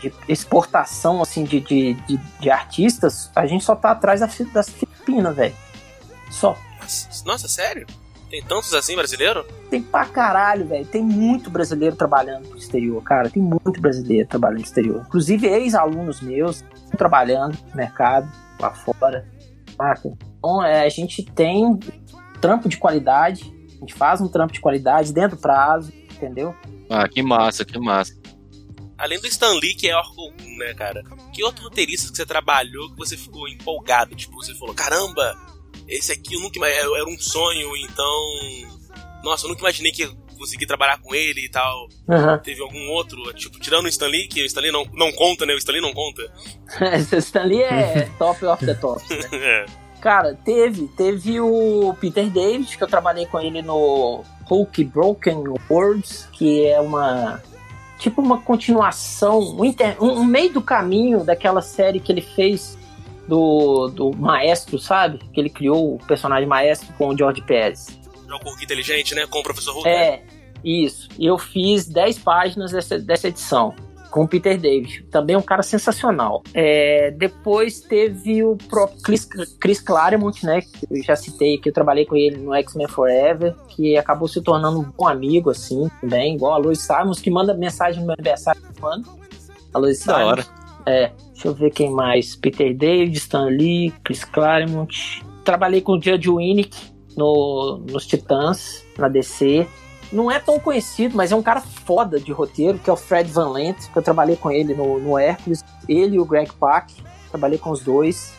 de exportação, assim, de, de, de, de artistas. A gente só tá atrás da Fi- das Filipinas, velho. Só. Nossa, sério? Tem tantos assim brasileiro? Tem pra caralho, velho. Tem muito brasileiro trabalhando no exterior, cara. Tem muito brasileiro trabalhando no exterior. Inclusive, ex-alunos meus estão trabalhando no mercado, lá fora. Saca? Então, é, a gente tem trampo de qualidade. A gente faz um trampo de qualidade dentro do prazo, entendeu? Ah, que massa, que massa. Além do Stan Lee, que é comum, né, cara? Que outro roteirista que você trabalhou que você ficou empolgado? Tipo, você falou, caramba, esse aqui eu nunca ima- era um sonho, então. Nossa, eu nunca imaginei que ia conseguir trabalhar com ele e tal. Aham. Teve algum outro, tipo, tirando o Stan Lee, que o Stan Lee não, não conta, né? O Stan Lee não conta. Esse Stanley é top of the top, né? É. Cara, teve. Teve o Peter David, que eu trabalhei com ele no Hulk Broken Worlds, que é uma. Tipo uma continuação, um, inter- um- um meio do caminho daquela série que ele fez do, do Maestro, sabe? Que ele criou o personagem Maestro com o George Pérez. É o Hulk inteligente, né? Com o professor Hulk. né? É, isso. E eu fiz 10 páginas dessa, dessa edição. Com o Peter David. Também um cara sensacional. É, depois teve o próprio Chris, Chris Claremont, né? Que eu já citei, que eu trabalhei com ele no X-Men Forever. Que acabou se tornando um bom amigo, assim, também. Igual a Lois Simons, que manda mensagem no meu aniversário. Mano. A Da Simons. hora. É, deixa eu ver quem mais. Peter David, Stan Lee, Chris Claremont. Trabalhei com o Judge Winnick no, nos Titãs, na DC. Não é tão conhecido, mas é um cara foda de roteiro, que é o Fred Van Lent, que eu trabalhei com ele no, no Hércules. Ele e o Greg Pak, trabalhei com os dois.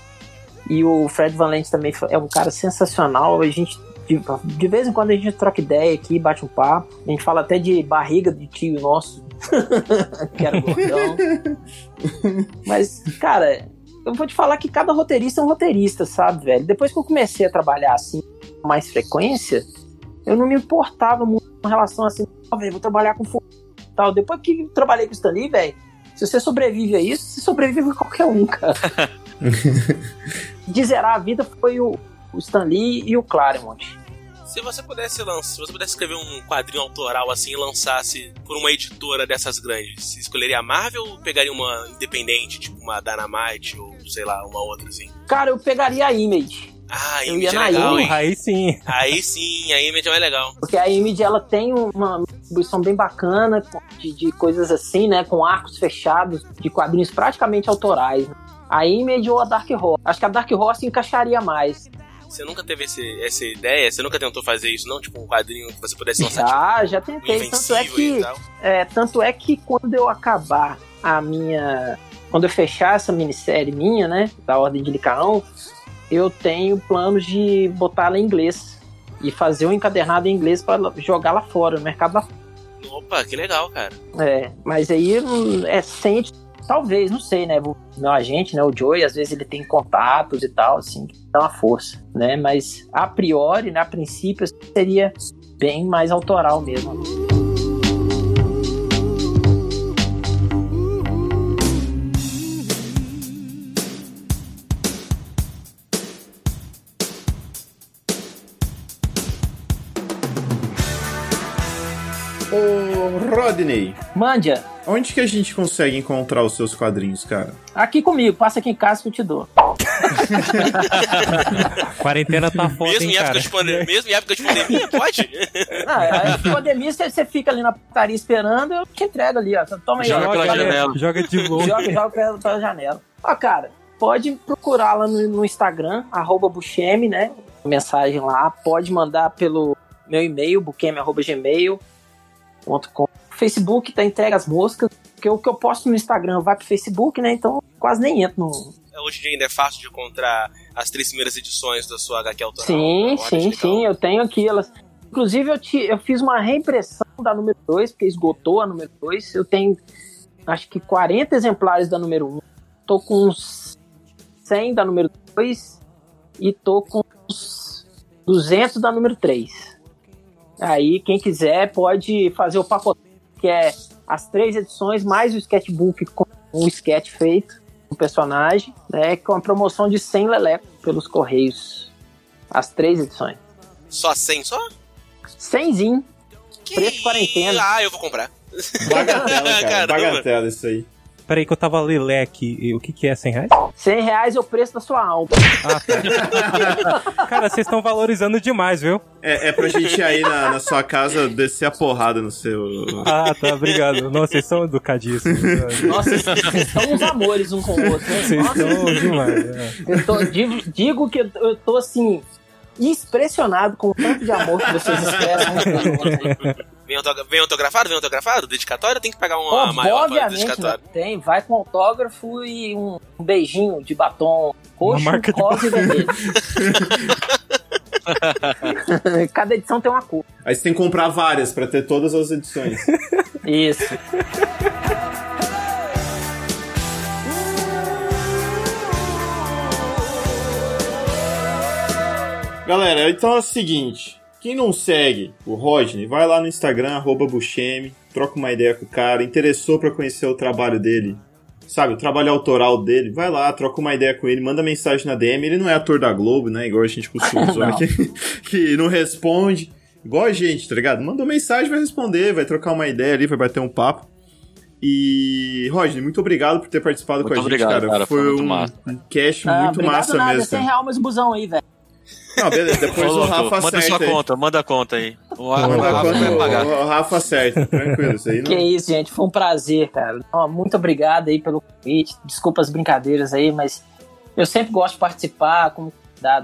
E o Fred Van Lent também é um cara sensacional. A gente, de, de vez em quando, a gente troca ideia aqui, bate um papo. A gente fala até de barriga de tio nosso, que era gordão. Mas, cara, eu vou te falar que cada roteirista é um roteirista, sabe, velho? Depois que eu comecei a trabalhar assim com mais frequência, eu não me importava muito com relação assim, ó, velho, vou trabalhar com fogo e tal. Depois que trabalhei com o Stanley, velho, se você sobrevive a isso, você sobrevive a qualquer um, cara. De zerar a vida foi o, o Stanley e o Claremont. Se você pudesse lançar, se você pudesse escrever um quadrinho autoral assim e lançasse por uma editora dessas grandes, você escolheria a Marvel ou pegaria uma independente, tipo uma Dynamite ou sei lá, uma outra assim? Cara, eu pegaria a Image. Ah, Eu Image ia é na legal? Porra, aí sim. Aí sim, a Image é mais legal. Porque a Image ela tem uma distribuição bem bacana de, de coisas assim, né? Com arcos fechados, de quadrinhos praticamente autorais. né? A Image ou a Dark Horse. Acho que a Dark Horse encaixaria mais. Você nunca teve esse- essa ideia? Você nunca tentou fazer isso, não? Tipo um quadrinho que você pudesse lançar tipo, Já, já um tentei. Tanto é, que, é, tanto é que quando eu acabar a minha. Quando eu fechar essa minissérie minha, né? Da Ordem de Licaão, eu tenho planos de botar ela em inglês. E fazer um encadernado em inglês para jogar lá fora, no mercado lá Opa, que legal, cara. É, mas aí é sem talvez, não sei, né? Meu agente, né, o Joey, às vezes ele tem contatos e tal, assim, que dá uma força, né? Mas a priori, né, a princípio, seria bem mais autoral mesmo. Rodney, Mandia, onde que a gente consegue encontrar os seus quadrinhos, cara? aqui comigo, passa aqui em casa que eu te dou. Quarentena tá foda, mesmo, hein, em época cara. de pandemia, mesmo em época de pandemia, pode? Ah, aí, pandemia, você, fica ali na putaria esperando, eu te entrego ali, ó. Toma aí, Joga ó. pela Joga- janela. Joga de longe. joga, joga pela, pela janela. Ó, cara, pode procurar lá no, no Instagram, arroba Bucheme, né? Mensagem lá. Pode mandar pelo meu e-mail, bucheme.gmail.com. Facebook tá entregue as moscas, porque o que eu posto no Instagram vai pro Facebook, né? Então quase nem entro no. Hoje em dia ainda é fácil de encontrar as três primeiras edições da sua HQ autoral. Sim, Olha, sim, sim, eu tenho aqui elas. Inclusive, eu, te, eu fiz uma reimpressão da número 2, porque esgotou a número 2. Eu tenho acho que 40 exemplares da número 1. Um. Tô com uns 100 da número 2 e tô com uns 200 da número 3. Aí, quem quiser pode fazer o pacote, que é as três edições, mais o sketchbook com um sketch feito, um personagem, né, com a promoção de 100 leleco pelos Correios. As três edições. Só 100 só? 100zinho. Que... Preço quarentena. Ah, eu vou comprar. Bagatela, cara. Caramba. Bagatela isso aí. Peraí que eu tava leleque. E O que que é 100 reais? 100 reais é o preço da sua alma. Ah, tá. Cara, vocês estão valorizando demais, viu? É, é pra gente ir aí na, na sua casa descer a porrada no seu. Ah, tá, obrigado. Nossa, vocês são educadíssimos. Nossa, vocês são uns amores um com o outro, hein? Vocês são demais. é. eu tô, digo, digo que eu tô assim, impressionado com o tanto de amor que vocês expressam outro. Vem, autogra- vem autografado? Vem autografado? Dedicatório? Tem que pagar uma maior para Obviamente, né? dedicatório. tem. Vai com autógrafo e um, beijinho de batom roxo, Uma marca de rosa e vermelho. Cada edição tem uma cor. Aí você tem que comprar várias pra ter todas as edições. Isso. Galera, então é o seguinte: quem não segue o Rodney, vai lá no Instagram, arroba Buscemi, troca uma ideia com o cara, interessou pra conhecer o trabalho dele, sabe, o trabalho autoral dele, vai lá, troca uma ideia com ele, manda mensagem na DM. Ele não é ator da Globo, né? Igual a gente costuma usar Não. aqui, que não responde. Igual a gente, tá ligado? Mandou mensagem, vai responder, vai trocar uma ideia ali, vai bater um papo. E, Rodney, muito obrigado por ter participado Muito com a gente, obrigado, cara. cara, Foi, foi muito um, massa. um cast Ah, muito massa nada, mesmo. 100 cara. reais mais busão aí, velho. Não, beleza, depois Ô, o Rafa manda acerta sua aí. conta, manda a conta aí. O, Rafa- Manda o a Rafa conta, vai pagar. o, o Rafa acerta, tranquilo, isso aí Que não... isso, gente. Foi um prazer, cara. Ó, Muito obrigado aí pelo convite. Desculpa as brincadeiras aí, mas eu sempre gosto de participar como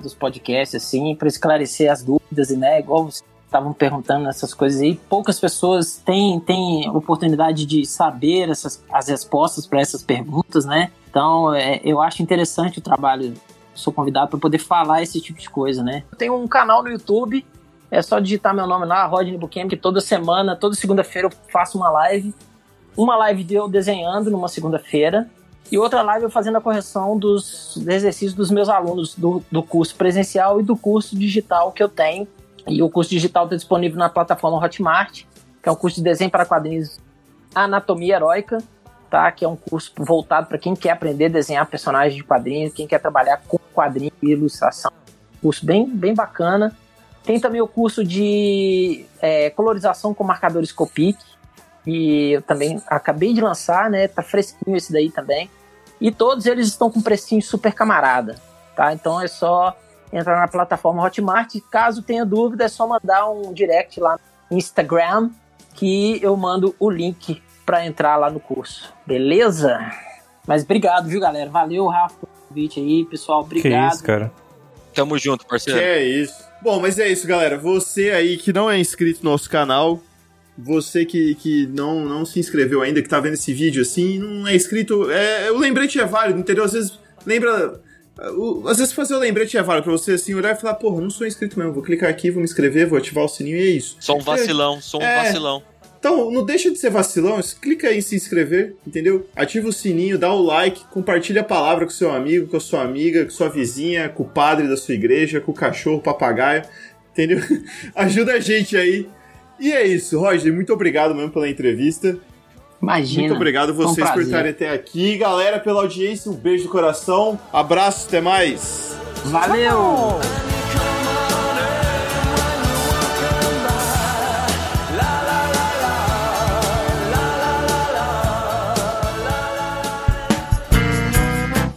dos podcasts, assim, para esclarecer as dúvidas, e, né? Igual vocês estavam perguntando essas coisas aí. Poucas pessoas têm, têm oportunidade de saber essas, as respostas para essas perguntas, né? Então, é, eu acho interessante o trabalho. Sou convidado para poder falar esse tipo de coisa, né? Eu tenho um canal no YouTube é só digitar meu nome lá, Rodney Buchanan, que toda semana, toda segunda-feira eu faço uma live. Uma live de eu desenhando numa segunda-feira e outra live eu fazendo a correção dos exercícios dos meus alunos do, do curso presencial e do curso digital que eu tenho. E o curso digital está disponível na plataforma Hotmart, que é um curso de desenho para quadrinhos Anatomia Heróica, tá? Que é um curso voltado para quem quer aprender a desenhar personagens de quadrinhos, quem quer trabalhar com quadrinho e ilustração. Curso bem, bem bacana. Tem também o curso de é, colorização com marcadores Copic, e eu também acabei de lançar, né? Tá fresquinho esse daí também. E todos eles estão com precinho super camarada, tá? Então é só entrar na plataforma Hotmart. Caso tenha dúvida, é só mandar um direct lá no Instagram que eu mando o link para entrar lá no curso. Beleza? Mas obrigado, viu, galera? Valeu, Rafa, pelo convite aí, pessoal. Que Obrigado. isso, cara. Tamo junto, Que parceiro. é isso. Bom, mas é isso, galera. Você aí que não é inscrito no nosso canal, você que, que não, não se inscreveu ainda, que tá vendo esse vídeo assim, não é inscrito. É, o lembrete é válido, entendeu? Às vezes lembra. o- Às vezes fazer o lembrete é válido pra você assim olhar e falar, porra, não sou inscrito mesmo, vou clicar aqui, vou me inscrever, vou ativar o sininho e é isso. Sou um vacilão, sou um É. vacilão. Então, não deixa de ser vacilão, clica aí em se inscrever, entendeu? Ativa o sininho, dá o like, compartilha a palavra com seu amigo, com a sua amiga, com sua vizinha, com o padre da sua igreja, com o cachorro, papagaio, entendeu? Ajuda a gente aí. E é isso, Roger, muito obrigado mesmo pela entrevista. Imagina. Muito obrigado Foi um vocês por estarem até aqui. Galera, pela audiência, um beijo do coração. Abraço, até mais. Valeu!